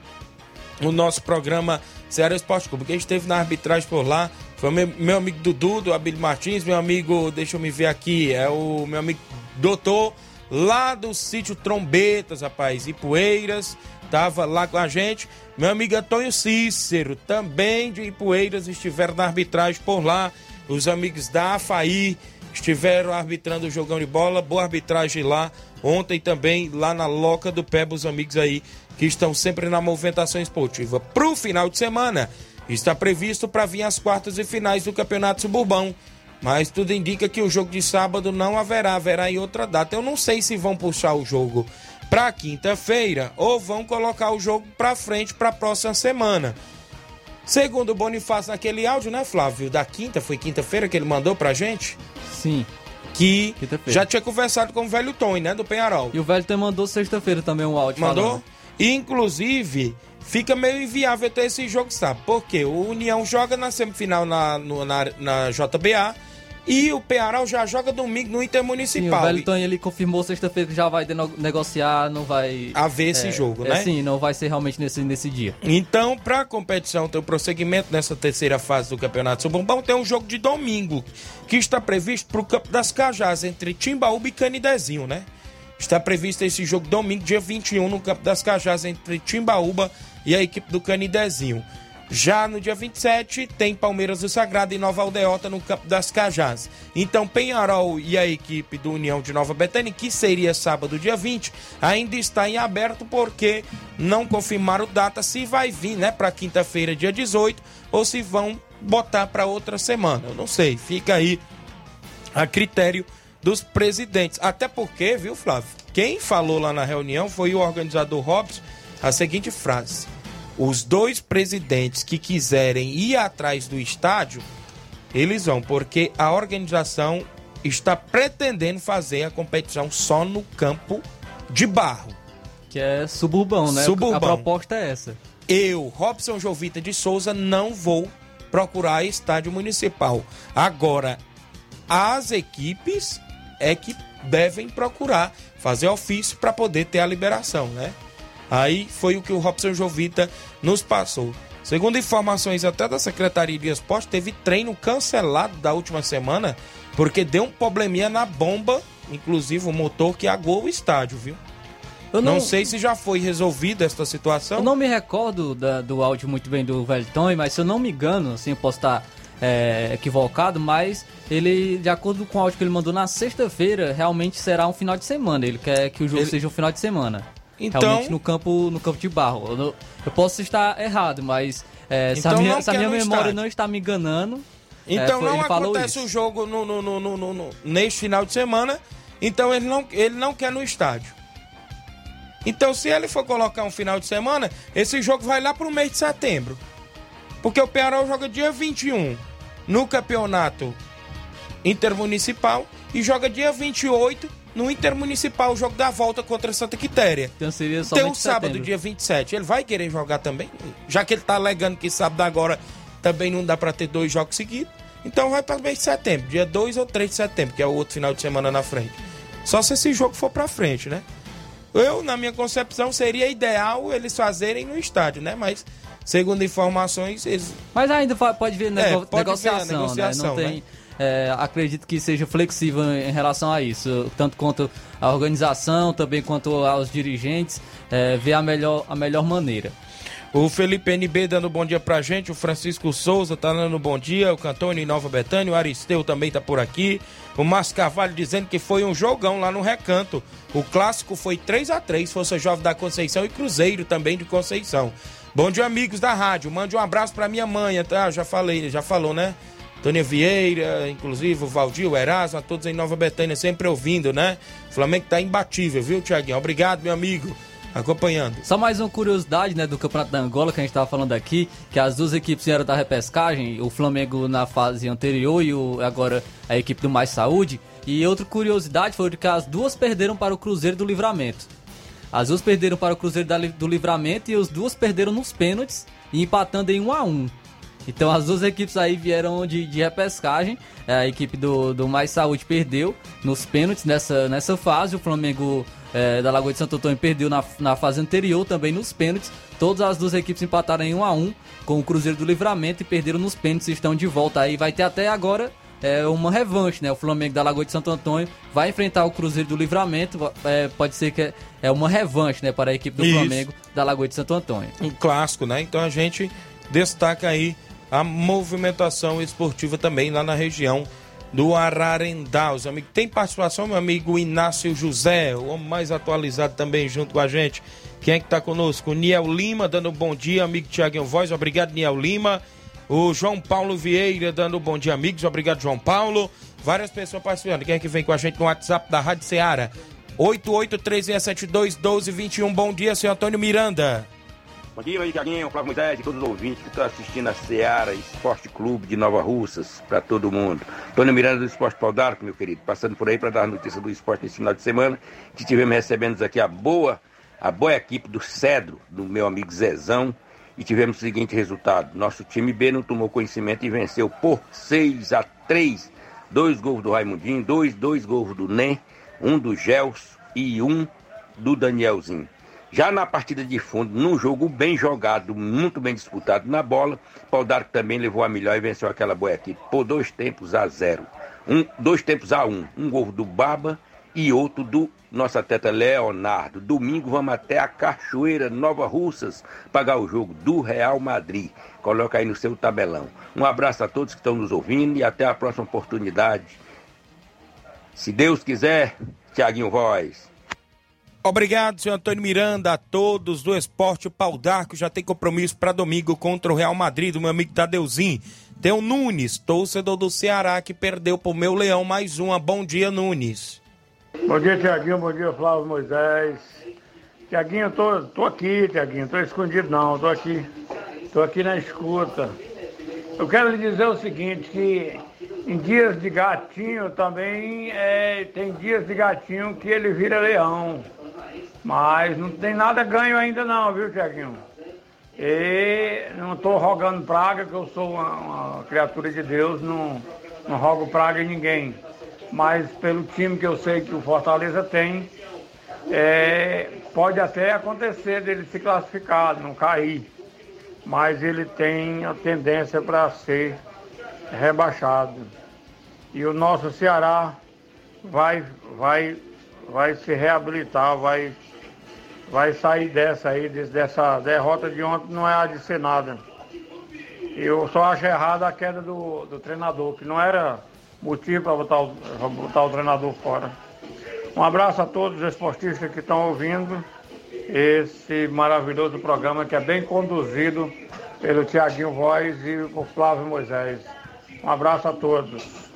o nosso programa Ceará Esporte Clube. Quem esteve na arbitragem por lá foi meu, meu amigo Dudu, do Abílio Martins, meu amigo, deixa eu me ver aqui, é o meu amigo Doutor, lá do sítio Trombetas, rapaz, e Poeiras, tava lá com a gente. Meu amigo Antônio Cícero, também de Ipueiras, estiveram na arbitragem por lá. Os amigos da AFAI estiveram arbitrando o jogão de bola. Boa arbitragem lá. Ontem também, lá na Loca do Peba, os amigos aí que estão sempre na movimentação esportiva. Pro final de semana, está previsto para vir as quartas e finais do Campeonato Suburbão. Mas tudo indica que o jogo de sábado não haverá, haverá em outra data. Eu não sei se vão puxar o jogo para quinta-feira ou vão colocar o jogo para frente para a próxima semana. Segundo o Bonifácio naquele áudio, né, Flávio? Da quinta, foi quinta-feira que ele mandou pra gente? Sim. Que já tinha conversado com o velho Tony, né, do Penharol. E o velho até mandou sexta-feira também um áudio Mandou? falando. Inclusive, fica meio inviável ter esse jogo, sabe? Porque o União joga na semifinal na, no- na, na JBA e o Penharol já joga domingo no Sim, o Intermunicipal. Tony ele confirmou sexta-feira que já vai negociar, não vai. Haver esse é, jogo, é, né? Sim, não vai ser realmente nesse, nesse dia. Então, para a competição ter o prosseguimento nessa terceira fase do Campeonato Suburbão, tem um jogo de domingo, que está previsto para o Campo das Cajás, entre Timbaúba e Canidezinho, né? Está previsto esse jogo domingo, dia 21, no Campo das Cajás, entre Timbaúba e a equipe do Canidezinho. Já no dia 27, tem Palmeiras do Sagrado e Nova Aldeota no Campo das Cajás. Então, Penharol e a equipe do União de Nova Betânia, que seria sábado, dia 20, ainda está em aberto porque não confirmaram data se vai vir, né, para quinta-feira, dia 18, ou se vão botar para outra semana. Eu não sei, fica aí a critério dos presidentes. Até porque, viu, Flávio? Quem falou lá na reunião foi o organizador Robson a seguinte frase: Os dois presidentes que quiserem ir atrás do estádio, eles vão, porque a organização está pretendendo fazer a competição só no campo de barro. Que é suburbão, né? Suburbão. A proposta é essa. Eu, Robson Jovita de Souza, não vou procurar estádio municipal. Agora, as equipes é que devem procurar fazer ofício para poder ter a liberação, né? Aí foi o que o Robson Jovita nos passou. Segundo informações até da Secretaria de Esporte, teve treino cancelado da última semana porque deu um probleminha na bomba, inclusive o motor que aguou o estádio, viu? Eu Não, não, sei se já foi resolvida esta situação. Eu não me recordo da- do áudio muito bem do velho Tony, mas se eu não me engano, assim, eu posso estar é, equivocado, mas ele, de acordo com o áudio que ele mandou na sexta-feira, realmente será um final de semana. Ele quer que o jogo Ele- seja um final de semana. Então- Realmente no campo, no campo de barro. Eu, eu posso estar errado, mas é, se a Então minha, se a minha memória não está me enganando. Então é, foi- não acontece o jogo no, no- no- no- no- neste final de semana. Então ele não, ele não quer no estádio. Então, se ele for colocar um final de semana, esse jogo vai lá pro mês de setembro. Porque o Penharol joga dia 21 no campeonato intermunicipal e joga dia 28 no intermunicipal, o jogo da volta contra Santa Quitéria. Então seria Tem somente um sábado, setembro. dia 27. Ele vai querer jogar também? Já que ele tá alegando que sábado agora também não dá pra ter dois jogos seguidos. Então vai para mês de setembro, dia 2 ou 3 de setembro, que é o outro final de semana na frente. Só se esse jogo for pra frente, né? Eu, na minha concepção, seria ideal eles fazerem no estádio, né? Mas, segundo informações, eles Mas ainda pode ver nego- É, pode ver a negociação, negociação, né? Não né? tem, é, acredito que seja flexível em relação a isso, tanto quanto a organização, também quanto aos dirigentes, é, ver a melhor, a melhor maneira. O Felipe NB dando bom dia pra gente, o Francisco Souza tá dando bom dia, o Cantônio em Nova Betânia, o Aristeu também tá por aqui, o Márcio Carvalho dizendo que foi um jogão lá no Recanto. O clássico foi 3 a 3 Força Jovem da Conceição e Cruzeiro também de Conceição. Bom dia, amigos da rádio. Mande um abraço pra minha mãe, tá? Já falei, já falou, né? Tônia Vieira, inclusive o Valdir, o Erasmo, a todos em Nova Betânia, sempre ouvindo, né? O Flamengo tá imbatível, viu, Tiaguinho? Obrigado, meu amigo acompanhando. Só mais uma curiosidade, né, do Campeonato da Angola que a gente estava falando aqui, que as duas equipes vieram da repescagem, o Flamengo na fase anterior e o, agora a equipe do Mais Saúde. E outra curiosidade foi que as duas perderam para o Cruzeiro do Livramento. As duas perderam para o Cruzeiro do Livramento e as duas perderam nos pênaltis empatando em 1 a 1 então as duas equipes aí vieram de, de repescagem. A equipe do, do Mais Saúde perdeu nos pênaltis nessa, nessa fase. O Flamengo é, da Lagoa de Santo Antônio perdeu na, na fase anterior também nos pênaltis. Todas as duas equipes empataram em 1 a 1 com o Cruzeiro do Livramento e perderam nos pênaltis. Estão de volta aí. Vai ter até agora é, uma revanche, né? O Flamengo da Lagoa de Santo Antônio vai enfrentar o Cruzeiro do Livramento. É, pode ser que é uma revanche, né, para a equipe do Isso. Flamengo da Lagoa de Santo Antônio. Um clássico, né? Então a gente destaca aí a movimentação esportiva também lá na região do Ararendá. Os amigos, tem participação, meu amigo Inácio José, o homem mais atualizado também junto com a gente. Quem é que está conosco? Niel Lima dando bom dia, amigo Tiaguinho Voz, obrigado Niel Lima. O João Paulo Vieira dando bom dia, amigos, obrigado João Paulo. Várias pessoas participando. Quem é que vem com a gente no WhatsApp da Rádio Ceará? 8836721221. Bom dia, senhor Antônio Miranda. Bom dia, Tiaguinho, Flávio Moisés e todos os ouvintes que estão assistindo a Seara Esporte Clube de Nova Russas, para todo mundo. Tônio Miranda do Esporte Pau d'Arco, meu querido, passando por aí para dar a notícia do esporte nesse final de semana, que tivemos recebendo aqui a boa, a boa equipe do Cedro, do meu amigo Zezão, e tivemos o seguinte resultado: nosso time B não tomou conhecimento e venceu por 6 a 3 dois gols do Raimundinho, dois, dois gols do Nem, um do Gels e um do Danielzinho. Já na partida de fundo, num jogo bem jogado, muito bem disputado na bola, Pau d'Arco também levou a melhor e venceu aquela boa equipe por dois tempos a zero. Um, dois tempos a um. Um gol do Baba e outro do nosso atleta Leonardo. Domingo vamos até a Cachoeira, Nova Russas, pagar o jogo do Real Madrid. Coloca aí no seu tabelão. Um abraço a todos que estão nos ouvindo e até a próxima oportunidade. Se Deus quiser, Tiaguinho Voz. Obrigado, senhor Antônio Miranda, a todos do Esporte Pau d'Arco. Já tem compromisso para domingo contra o Real Madrid, do meu amigo Tadeuzinho. Tem o Nunes, torcedor do Ceará, que perdeu pro meu leão mais uma. Bom dia, Nunes. Bom dia, Tiaguinho. Bom dia, Flávio Moisés. Tiaguinho, tô, tô aqui, Tiaguinho. Tô escondido não, tô aqui. Tô aqui na escuta. Eu quero lhe dizer o seguinte, que em dias de gatinho também é, tem dias de gatinho que ele vira leão. Mas não tem nada ganho ainda não, viu, Tiaguinho? E não estou rogando praga, que eu sou uma, uma, criatura de Deus, não, não rogo praga em ninguém. Mas pelo time que eu sei que o Fortaleza tem, é, pode até acontecer dele se classificar, não cair. Mas ele tem a tendência para ser rebaixado. E o nosso Ceará vai, vai, vai se reabilitar, vai vai sair dessa aí, dessa derrota de ontem, não é a de ser nada. Eu só acho errado a queda do, do treinador, que não era motivo para botar, o, botar o treinador fora. Um abraço a todos os esportistas que estão ouvindo esse maravilhoso programa que é bem conduzido pelo Tiaguinho Voz e por Flávio Moisés. Um abraço a todos.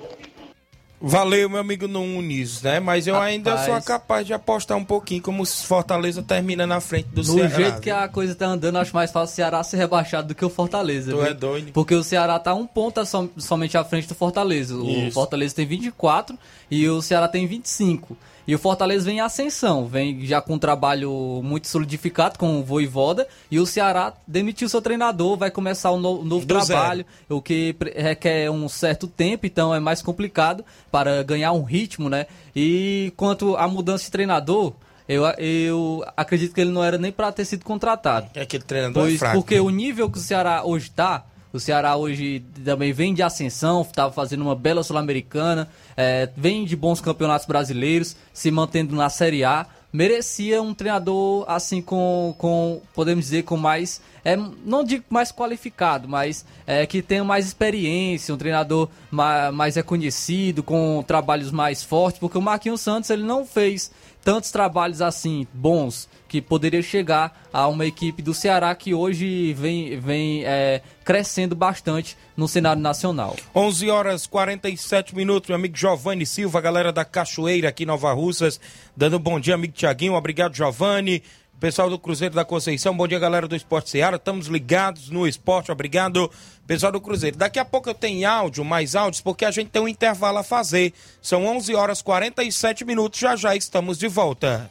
Valeu, meu amigo Nunes, né? Mas eu Rapaz, ainda sou capaz de apostar um pouquinho como o Fortaleza termina na frente do Ceará. Do jeito que a coisa tá andando, acho mais fácil o Ceará ser rebaixado do que o Fortaleza. Tu viu? é doido. Porque o Ceará tá um ponto som, somente à frente do Fortaleza. O Fortaleza tem 24 e o Ceará tem 25. E o Fortaleza vem em ascensão, vem já com um trabalho muito solidificado com o Voivoda. E o Ceará demitiu seu treinador, vai começar um novo, trabalho, zero. o que requer um certo tempo, então é mais complicado para ganhar um ritmo, né? E quanto à mudança de treinador, eu, eu acredito que ele não era nem para ter sido contratado. É aquele treinador pois, é fraco. Porque né? o nível que o Ceará hoje está O Ceará hoje também vem de ascensão, estava fazendo uma bela Sul-Americana, é, vem de bons campeonatos brasileiros, se mantendo na Série A. Merecia um treinador assim com, com podemos dizer, com mais, é, não digo mais qualificado, mas é, que tenha mais experiência, um treinador mais, mais reconhecido, com trabalhos mais fortes, porque o Marquinhos Santos ele não fez tantos trabalhos assim bons que poderia chegar a uma equipe do Ceará que hoje vem, vem é, crescendo bastante no cenário nacional. 11 horas 47 minutos, meu amigo Giovanni Silva, galera da Cachoeira aqui em Nova Russas, dando um bom dia, amigo Tiaguinho, obrigado Giovanni. Pessoal do Cruzeiro da Conceição, bom dia galera do Esporte Ceará, estamos ligados no esporte, obrigado pessoal do Cruzeiro. Daqui a pouco eu tenho áudio, mais áudios, porque a gente tem um intervalo a fazer. São 11 horas 47 minutos, já já estamos de volta.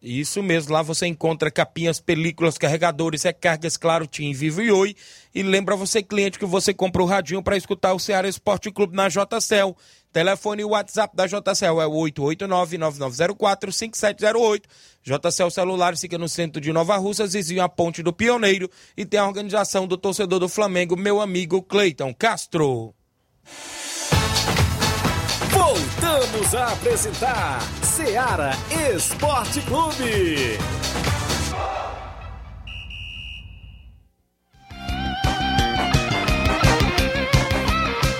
Isso mesmo, lá você encontra capinhas, películas, carregadores, recargas, claro, Tim, Vivo e Oi. E lembra você, cliente, que você comprou o radinho para escutar o Ceará Esporte Clube na JCL. Telefone e WhatsApp da JCL é o 889-9904-5708. JCL Celulares fica no centro de Nova Russas, vizinho a Ponte do Pioneiro. E tem a organização do torcedor do Flamengo, meu amigo Cleiton Castro. Voltamos a apresentar Seara Esporte Clube.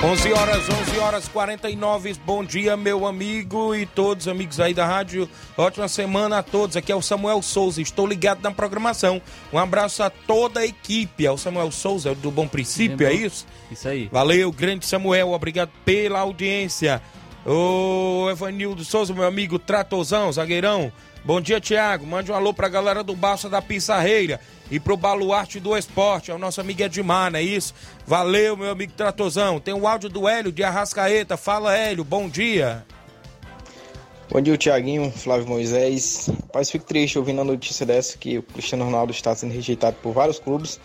11 horas, 11 horas 49. Bom dia, meu amigo e todos os amigos aí da rádio. Ótima semana a todos. Aqui é o Samuel Souza. Estou ligado na programação. Um abraço a toda a equipe. É o Samuel Souza do Bom Princípio, é isso? Isso aí. Valeu, grande Samuel. Obrigado pela audiência. Ô Evanildo Souza, meu amigo Tratozão, zagueirão. Bom dia, Tiago. Mande um alô pra galera do Barça da Pissarreira e pro Baluarte do Esporte. É o nosso amigo Edmar, não é isso? Valeu, meu amigo Tratozão. Tem o áudio do Hélio de Arrascaeta. Fala, Hélio. Bom dia. Bom dia, Tiaguinho, Flávio Moisés. Rapaz, fico triste ouvindo a notícia dessa que o Cristiano Ronaldo está sendo rejeitado por vários clubes.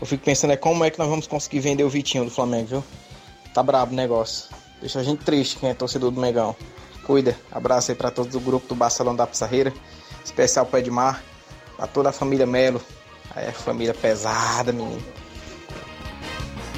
Eu fico pensando é como é que nós vamos conseguir vender o Vitinho do Flamengo, viu? Tá brabo o negócio. Deixa a gente triste quem é torcedor do Megão. Cuida. Abraço aí pra todos do grupo do Barcelona da Pissarreira. Especial pro Edmar. Pra toda a família Melo. Aí é família pesada, menino.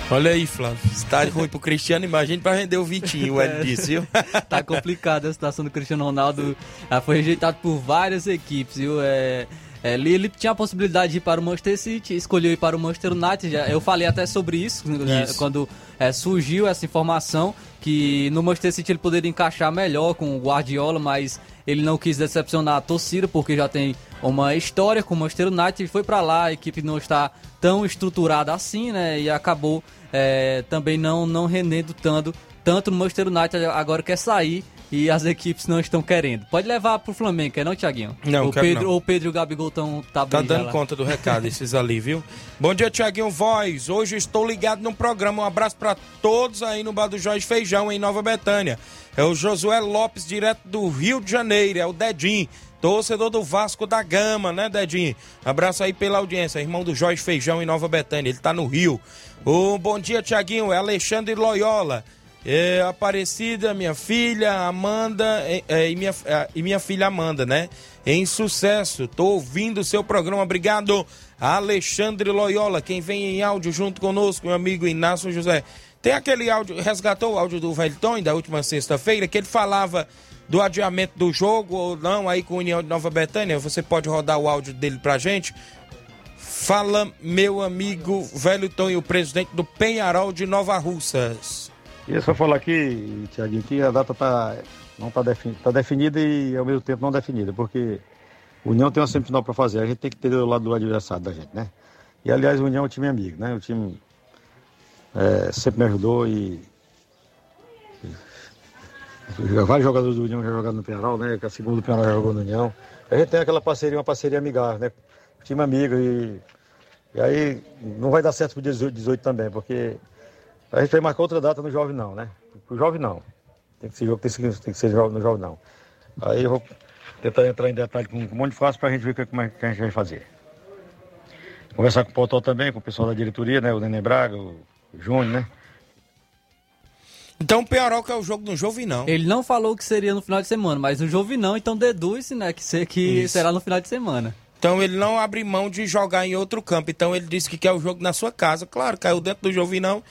Olha aí, Flávio. Se tá ruim pro Cristiano, imagine pra vender o Vitinho, o Hélio disse, viu? tá complicada a situação do Cristiano Ronaldo. Ah, foi rejeitado por várias equipes, viu? É, é, ele, tinha a possibilidade de ir para o Manchester City, escolheu ir para o Manchester United. Já, eu falei até sobre isso, né, Isso. quando é, surgiu essa informação que no Manchester City ele poderia encaixar melhor com o Guardiola, mas ele não quis decepcionar a torcida porque já tem uma história com o Manchester United. Foi para lá, a equipe não está tão estruturada assim, né? E acabou é, também não, não rendendo tanto, tanto no Manchester United. Agora quer sair e as equipes não estão querendo. Pode levar pro Flamengo, quer não, Thiaguinho? Não, o quero Pedro, não. ou Pedro e o Gabigol estão tá Tá dando lá. conta do recado, esses ali, viu? Bom dia, Tiaguinho Voz. Hoje estou ligado no programa. Um abraço para todos aí no Bar do Jorge Feijão, em Nova Betânia. É o Josué Lopes, direto do Rio de Janeiro. É o Dedim, torcedor do Vasco da Gama, né, Dedim? Abraço aí pela audiência, irmão do Jorge Feijão, em Nova Betânia. Ele tá no Rio. O bom dia, Tiaguinho. É Alexandre Loyola. É, Aparecida, minha filha, Amanda é, é, e, minha, é, e minha filha Amanda, né? Em sucesso, tô ouvindo o seu programa. Obrigado, Alexandre Loyola. Quem vem em áudio junto conosco, meu amigo Inácio José. Tem aquele áudio, resgatou o áudio do Velton da última sexta-feira, que ele falava do adiamento do jogo ou não aí com a União de Nova Betânia. Você pode rodar o áudio dele pra gente? Fala, meu amigo velho Tonho, presidente do Penharol de Nova Russas. E só falar aqui, Tiaguinho, que a data tá, não está defini tá definida e ao mesmo tempo não definida, porque o União tem uma semifinal para fazer, a gente tem que ter do lado do adversário da gente, né? E aliás, o União é um time amigo, né? O time é, sempre me ajudou e. Vários jogadores do União já jogaram no Penharol, né? A segunda do Penharol já jogou no União. A gente tem aquela parceria, uma parceria amigável, né? Time amigo e. E aí não vai dar certo pro 18, 18 também, porque a gente vai marcar outra data no jovem não, né? O jovem não. Tem que ser jogo, tem que ser, tem que ser no jovem não. Aí eu vou tentar entrar em detalhe com um monte de fácil para a gente ver como é que a gente vai fazer. Conversar com o Potó também, com o pessoal da diretoria, né? O Nenê Braga, o Júnior, né? Então o Penharol que é o jogo do Jovinão. Ele não falou que seria no final de semana, mas no Jovinão, então deduz, né, que, ser, que Isso. será no final de semana. Então ele não abre mão de jogar em outro campo. Então ele disse que quer o jogo na sua casa. Claro, caiu dentro do Jovinão,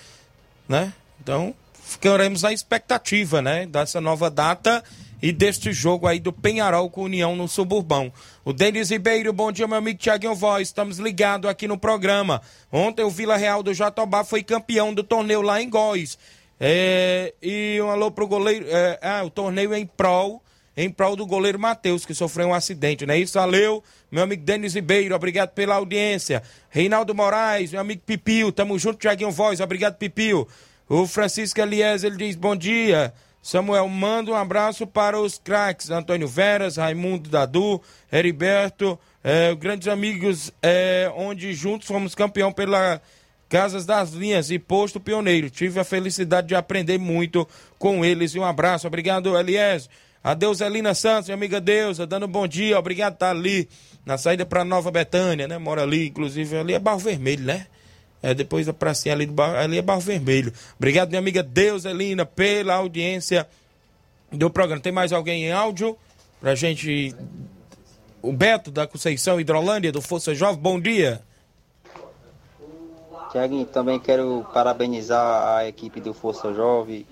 né? Então ficaremos na expectativa, né? Dessa nova data e deste jogo aí do Penharol com União no Suburbão. O Denis Ribeiro, bom dia, meu amigo Tiaguinho Voz. Estamos ligados aqui no programa. Ontem o Vila Real do Jatobá foi campeão do torneio lá em Góis. É, e um alô pro goleiro. É, ah, o torneio em prol. Em prol do goleiro Matheus, que sofreu um acidente, não é isso? Valeu, meu amigo Denis Ribeiro, obrigado pela audiência. Reinaldo Moraes, meu amigo Pipio, tamo junto, Tiaguinho Voz, obrigado, Pipio. O Francisco Elias, ele diz, bom dia. Samuel, manda um abraço para os craques, Antônio Veras, Raimundo Dadu, Heriberto, eh, grandes amigos, eh, onde juntos fomos campeão pela Casas das Linhas e Posto Pioneiro. Tive a felicidade de aprender muito com eles e um abraço. Obrigado, Elias. Adeus, Elina Santos, minha amiga Deusa, dando um bom dia. Obrigado por estar ali na saída para Nova Betânia, né? Mora ali, inclusive, ali é Barro Vermelho, né? É, depois da pracinha ali, do ali é Barro Vermelho. Obrigado, minha amiga Deus, Elina, pela audiência do programa. Tem mais alguém em áudio pra gente? O Beto, da Conceição Hidrolândia, do Força Jovem, bom dia. Tiaguinho, também quero parabenizar a equipe do Força Jovem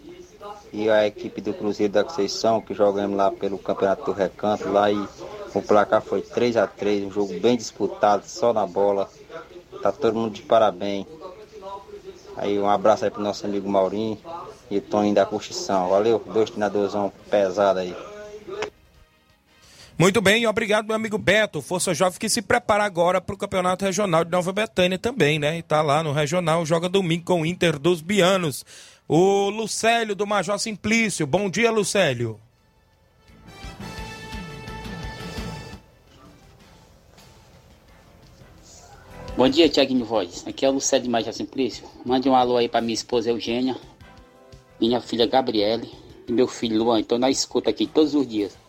e a equipe do Cruzeiro da Conceição, que jogamos lá pelo Campeonato do Recanto lá e o placar foi 3 a 3 um jogo bem disputado, só na bola. Tá todo mundo de parabéns. Aí um abraço aí pro nosso amigo Maurinho e o Toninho da Construção. Valeu, dois treinadorzão pesado aí. Muito bem, obrigado, meu amigo Beto. Força Jovem que se prepara agora para o Campeonato Regional de Nova Betânia também, né? E tá lá no Regional, joga domingo com o Inter dos Bianos. O Lucélio do Major Simplício. Bom dia, Lucélio. Bom dia, Tiaguinho Voz. Aqui é o Lucélio de Major Simplício. Mande um alô aí para minha esposa Eugênia, minha filha Gabriele e meu filho Luan. Então na escuta aqui todos os dias.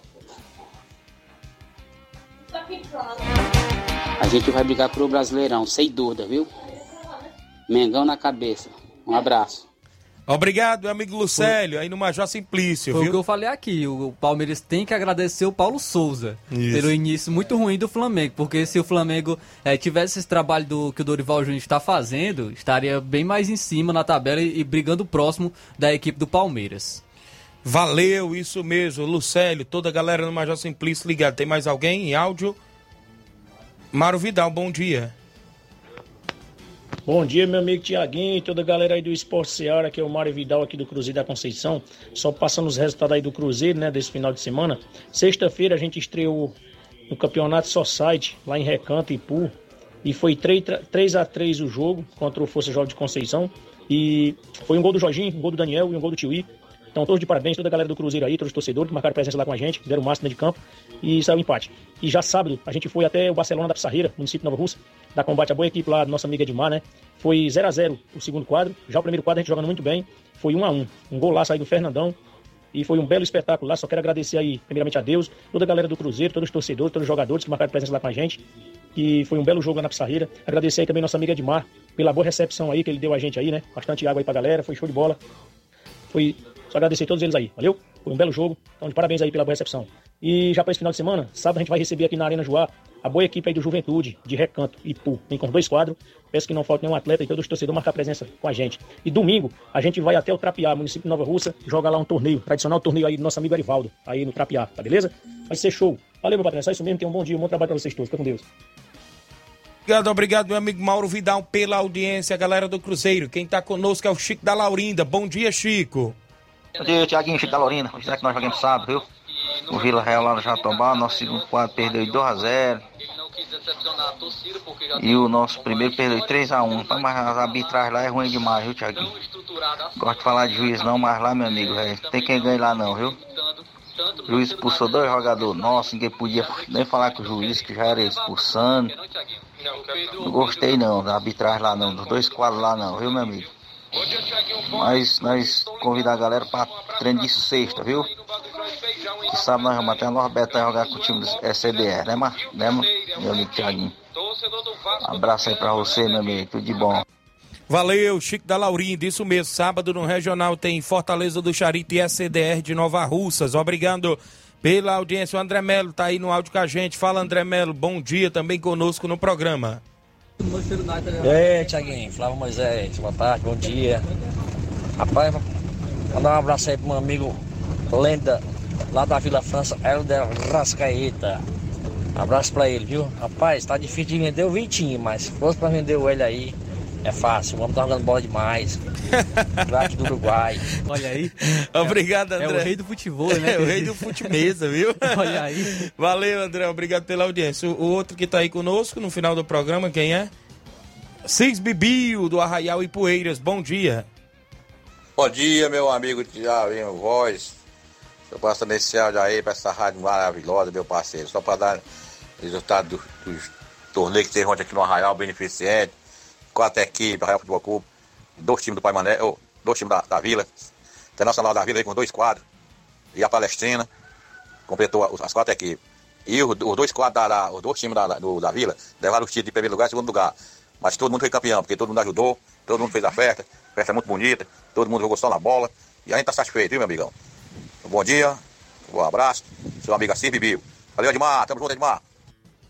A gente vai brigar pro Brasileirão, sem dúvida, viu? Mengão na cabeça. Um abraço. Obrigado, meu amigo Lucélio, aí no Major Simplício, Foi o viu? que eu falei aqui. O Palmeiras tem que agradecer o Paulo Souza Isso. pelo início muito ruim do Flamengo. Porque se o Flamengo eh, tivesse esse trabalho do, que o Dorival Júnior está fazendo, estaria bem mais em cima na tabela e, e brigando próximo da equipe do Palmeiras. Valeu, isso mesmo, Lucélio, toda a galera no Major Simplício ligado. Tem mais alguém em áudio? Mário Vidal, bom dia. Bom dia, meu amigo Tiaguinho e toda a galera aí do Esporte Seara, que é o Mário Vidal aqui do Cruzeiro da Conceição. Só passando os resultados aí do Cruzeiro, né, desse final de semana. Sexta-feira a gente estreou no Campeonato Society, lá em Recanto, Ipu. E foi 3, 3 a 3 o jogo contra o Força Jovem de Conceição. E foi um gol do Jorginho, um gol do Daniel e um gol do Tiuí. Então, todos de parabéns, toda a galera do Cruzeiro aí, todos os torcedores que marcaram presença lá com a gente, fizeram o máximo de campo e saiu o empate. E já sábado, a gente foi até o Barcelona da Pissarreira, município de Nova Russa, da combate a boa equipe lá, nossa amiga Edmar, né? Foi 0 a 0 o segundo quadro, já o primeiro quadro a gente jogando muito bem, foi 1 a 1 Um gol lá, saiu do Fernandão, e foi um belo espetáculo lá. Só quero agradecer aí, primeiramente a Deus, toda a galera do Cruzeiro, todos os torcedores, todos os jogadores que marcaram presença lá com a gente. E foi um belo jogo lá na Pissarreira. Agradecer aí também nossa amiga Edmar pela boa recepção aí que ele deu a gente aí, né? Bastante água aí pra galera, foi show de bola. Foi só agradecer a todos eles aí, valeu? Foi um belo jogo. Então, de parabéns aí pela boa recepção. E já para esse final de semana, sábado a gente vai receber aqui na Arena Joá a boa equipe aí do Juventude, de Recanto e Pu. Vem com dois quadros. Peço que não falte nenhum atleta e todos os torcedores marcar presença com a gente. E domingo, a gente vai até o Trapiá, município de Nova Russa, jogar lá um torneio, tradicional torneio aí do nosso amigo Arivaldo, aí no Trapiá, tá beleza? Vai ser show. Valeu, meu patrão, é isso mesmo. Tenham um bom dia, um bom trabalho pra vocês todos. Fica com Deus. Obrigado, obrigado, meu amigo Mauro Vidal, pela audiência, galera do Cruzeiro. Quem tá conosco é o Chico da Laurinda. Bom dia, Chico. Bom dia, Tiaguinho, Chico da Laurinda. Hoje é que nós jogamos sábado, viu? O Vila Real lá no Jatobá, nosso segundo quadro perdeu de 2x0. E o nosso primeiro perdeu de 3x1. Mas as arbitragens lá é ruim demais, viu, Tiaguinho? Gosto de falar de juiz não, mas lá, meu amigo, véio, tem quem ganha lá não, viu? O juiz expulsou dois jogadores nossos, ninguém podia nem falar com o juiz que já era expulsando. Não gostei não da arbitragem lá não, dos dois quadros lá não, viu meu amigo? Mas nós convidar a galera para treino de sexta, viu? Que sabe nós vamos até a Norberta jogar com o time do SCDR, né, mas, né meu amigo Thiaguinho? abraço aí pra você, meu amigo, tudo de bom. Valeu, Chico da Laurinda, isso mesmo. Sábado no Regional tem Fortaleza do Charito e SCDR de Nova Russas. Obrigado pela audiência. O André Melo tá aí no áudio com a gente. Fala, André Melo, bom dia também conosco no programa. Aí, Tiaguinho, Flávio Moisés, boa tarde, bom dia. Rapaz, mandar um abraço aí pro meu amigo Lenda, lá da Vila França, Helder Rascaeta. Abraço pra ele, viu? Rapaz, tá difícil de vender o Vitinho, mas se fosse pra vender o ele aí, é fácil. Vamos estar tá jogando bola demais. Craque do Uruguai. Olha aí. Obrigado, André. É o rei do futebol, né? É o rei do futimesa, viu? Olha aí. Valeu, André. Obrigado pela audiência. O outro que tá aí conosco no final do programa, quem é? Cis Bibio, do Arraial e Poeiras. Bom dia. Bom dia, meu amigo Tiago Voz. Eu passo nesse áudio aí pra essa rádio maravilhosa, meu parceiro. Só pra dar resultado dos do torneios que tem ontem aqui no Arraial Beneficente. Quatro equipes, Arraial Futebol Clube. Dois times do Pai Mané, oh, dois times da, da Vila. Internacional da Vila aí com dois quadros. E a Palestina completou as quatro equipes. E os, os dois quadros, da, da, os dois times da, do, da Vila levaram os títulos de primeiro lugar e segundo lugar. Mas todo mundo foi campeão, porque todo mundo ajudou, todo mundo fez a festa. Festa é muito bonita, todo mundo jogou só na bola. E a gente tá satisfeito, viu, meu amigão? Bom dia, um abraço, seu amigo Assis Bibiu. Valeu, Edmar, tamo junto, Edmar.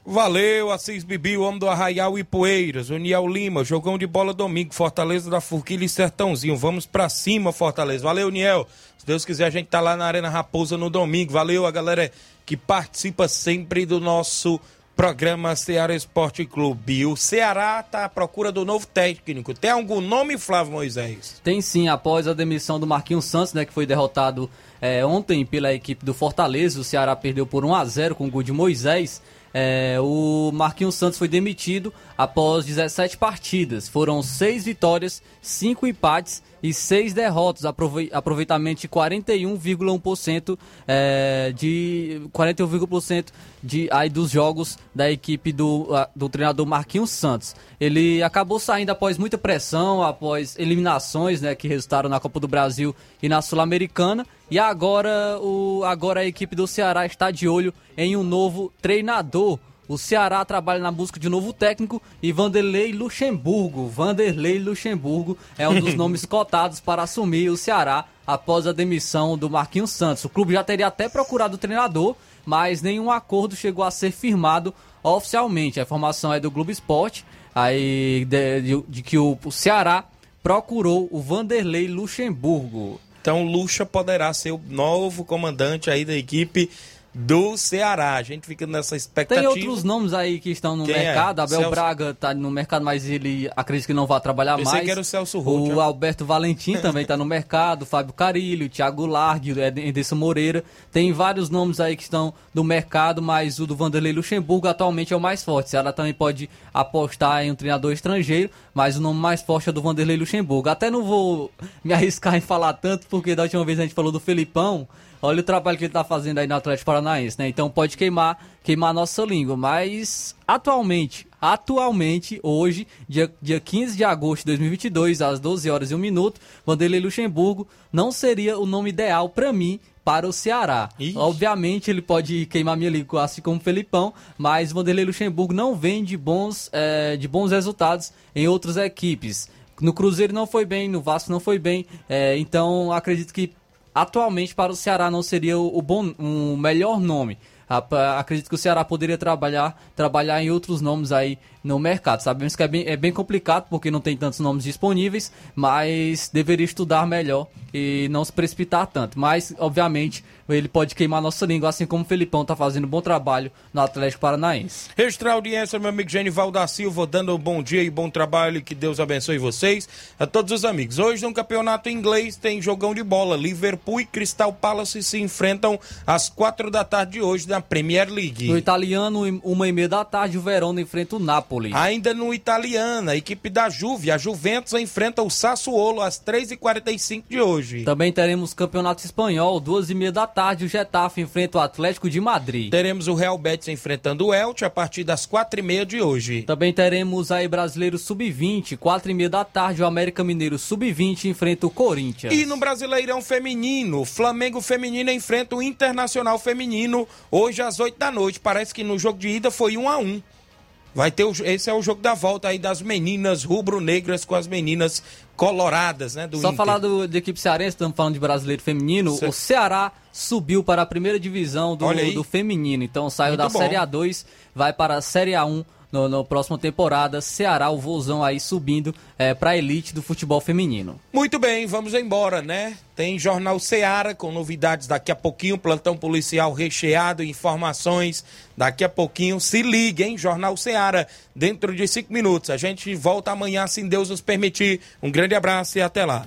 Valeu, Assis Bibi, o homem do Arraial e Poeiras, Niel Lima, jogão de bola domingo, Fortaleza da Forquilha e Sertãozinho. Vamos pra cima, Fortaleza. Valeu, Niel. Se Deus quiser, a gente tá lá na Arena Raposa no domingo. Valeu a galera que participa sempre do nosso programa Ceará Esporte Clube. O Ceará tá à procura do novo técnico. Tem algum nome, Flávio Moisés? Tem sim, após a demissão do Marquinhos Santos, né, que foi derrotado é, ontem pela equipe do Fortaleza. O Ceará perdeu por 1 a 0 com o gol de Moisés. É, o Marquinhos Santos foi demitido após 17 partidas. Foram 6 vitórias, 5 empates e 6 derrotas, aproveitamento de 41,1% é, de 41,1% de aí dos jogos da equipe do, do treinador Marquinhos Santos. Ele acabou saindo após muita pressão, após eliminações, né, que resultaram na Copa do Brasil e na Sul-Americana. E agora o agora a equipe do Ceará está de olho em um novo treinador. O Ceará trabalha na busca de novo técnico e Vanderlei Luxemburgo. Vanderlei Luxemburgo é um dos nomes cotados para assumir o Ceará após a demissão do Marquinhos Santos. O clube já teria até procurado o treinador, mas nenhum acordo chegou a ser firmado oficialmente. A informação é do Globo Esporte, aí de, de, de que o, o Ceará procurou o Vanderlei Luxemburgo. Então Luxa poderá ser o novo comandante aí da equipe do Ceará. A gente fica nessa expectativa. Tem outros nomes aí que estão no Quem é? mercado. É? Abel Celso... Braga está no mercado, mas ele acredita que não vai trabalhar Pensei mais. Que era o Celso Roth, O Alberto Valentim também está no mercado. Fábio Carilho, Thiago Largue, Edson Moreira. Tem vários nomes aí que estão no mercado, mas o do Vanderlei Luxemburgo atualmente é o mais forte. O Ceará também pode apostar em um treinador estrangeiro, mas o nome mais forte é do Vanderlei Luxemburgo. Até não vou me arriscar em falar tanto, porque da última vez a gente falou do Felipão. Olha o trabalho que ele está fazendo aí no Atlético Paranaense, né? Então pode queimar, queimar a nossa língua. Mas atualmente, atualmente, hoje, dia, dia 15 de agosto de 2022, às 12 horas e 1 minuto, Vanderlei Luxemburgo não seria o nome ideal para mim para o Ceará. Ixi. Obviamente ele pode queimar minha língua assim como o Felipão, mas Vanderlei Luxemburgo não vem de bons, é, de bons resultados em outras equipes. No Cruzeiro não foi bem, no Vasco não foi bem, é, então acredito que atualmente para o Ceará não seria o, bom, o melhor nome. Acredito que o Ceará poderia trabalhar, trabalhar em outros nomes aí no mercado. Sabemos que é bem, é bem complicado porque não tem tantos nomes disponíveis, mas deveria estudar melhor e não se precipitar tanto. Mas, obviamente, ele pode queimar nossa língua, assim como o Felipão tá fazendo um bom trabalho no Atlético Paranaense. Registrar a audiência, meu amigo Genival da Silva, dando um bom dia e bom trabalho, que Deus abençoe vocês, a todos os amigos. Hoje, no campeonato inglês, tem jogão de bola. Liverpool e Crystal Palace se enfrentam às quatro da tarde de hoje na Premier League. No italiano, uma e meia da tarde, o Verona enfrenta o Napoli. Ainda no italiano, a equipe da Juve, a Juventus, enfrenta o Sassuolo às 3h45 de hoje. Também teremos campeonato espanhol, duas e meia da tarde, o Getafe enfrenta o Atlético de Madrid. Teremos o Real Betis enfrentando o Elche a partir das quatro e meia de hoje. Também teremos aí Brasileiro Sub-20, quatro e meia da tarde, o América Mineiro Sub-20 enfrenta o Corinthians. E no Brasileirão Feminino, o Flamengo Feminino enfrenta o Internacional Feminino hoje às 8 da noite. Parece que no jogo de ida foi 1 a 1 Vai ter o, esse é o jogo da volta aí das meninas rubro-negras com as meninas coloradas, né? Do Só Inter. falar do, da equipe cearense, estamos falando de brasileiro feminino. Ce- O Ceará subiu para a primeira divisão do, do feminino. Então saiu Muito da bom. Série A2, vai para a Série A1 no, no próxima temporada. Ceará, o vozão aí subindo é, para a elite do futebol feminino. Muito bem, vamos embora, né? Tem Jornal Seara com novidades daqui a pouquinho, plantão policial recheado, informações daqui a pouquinho. Se ligue, hein? Jornal Seara, dentro de cinco minutos. A gente volta amanhã, se Deus nos permitir. Um grande abraço e até lá.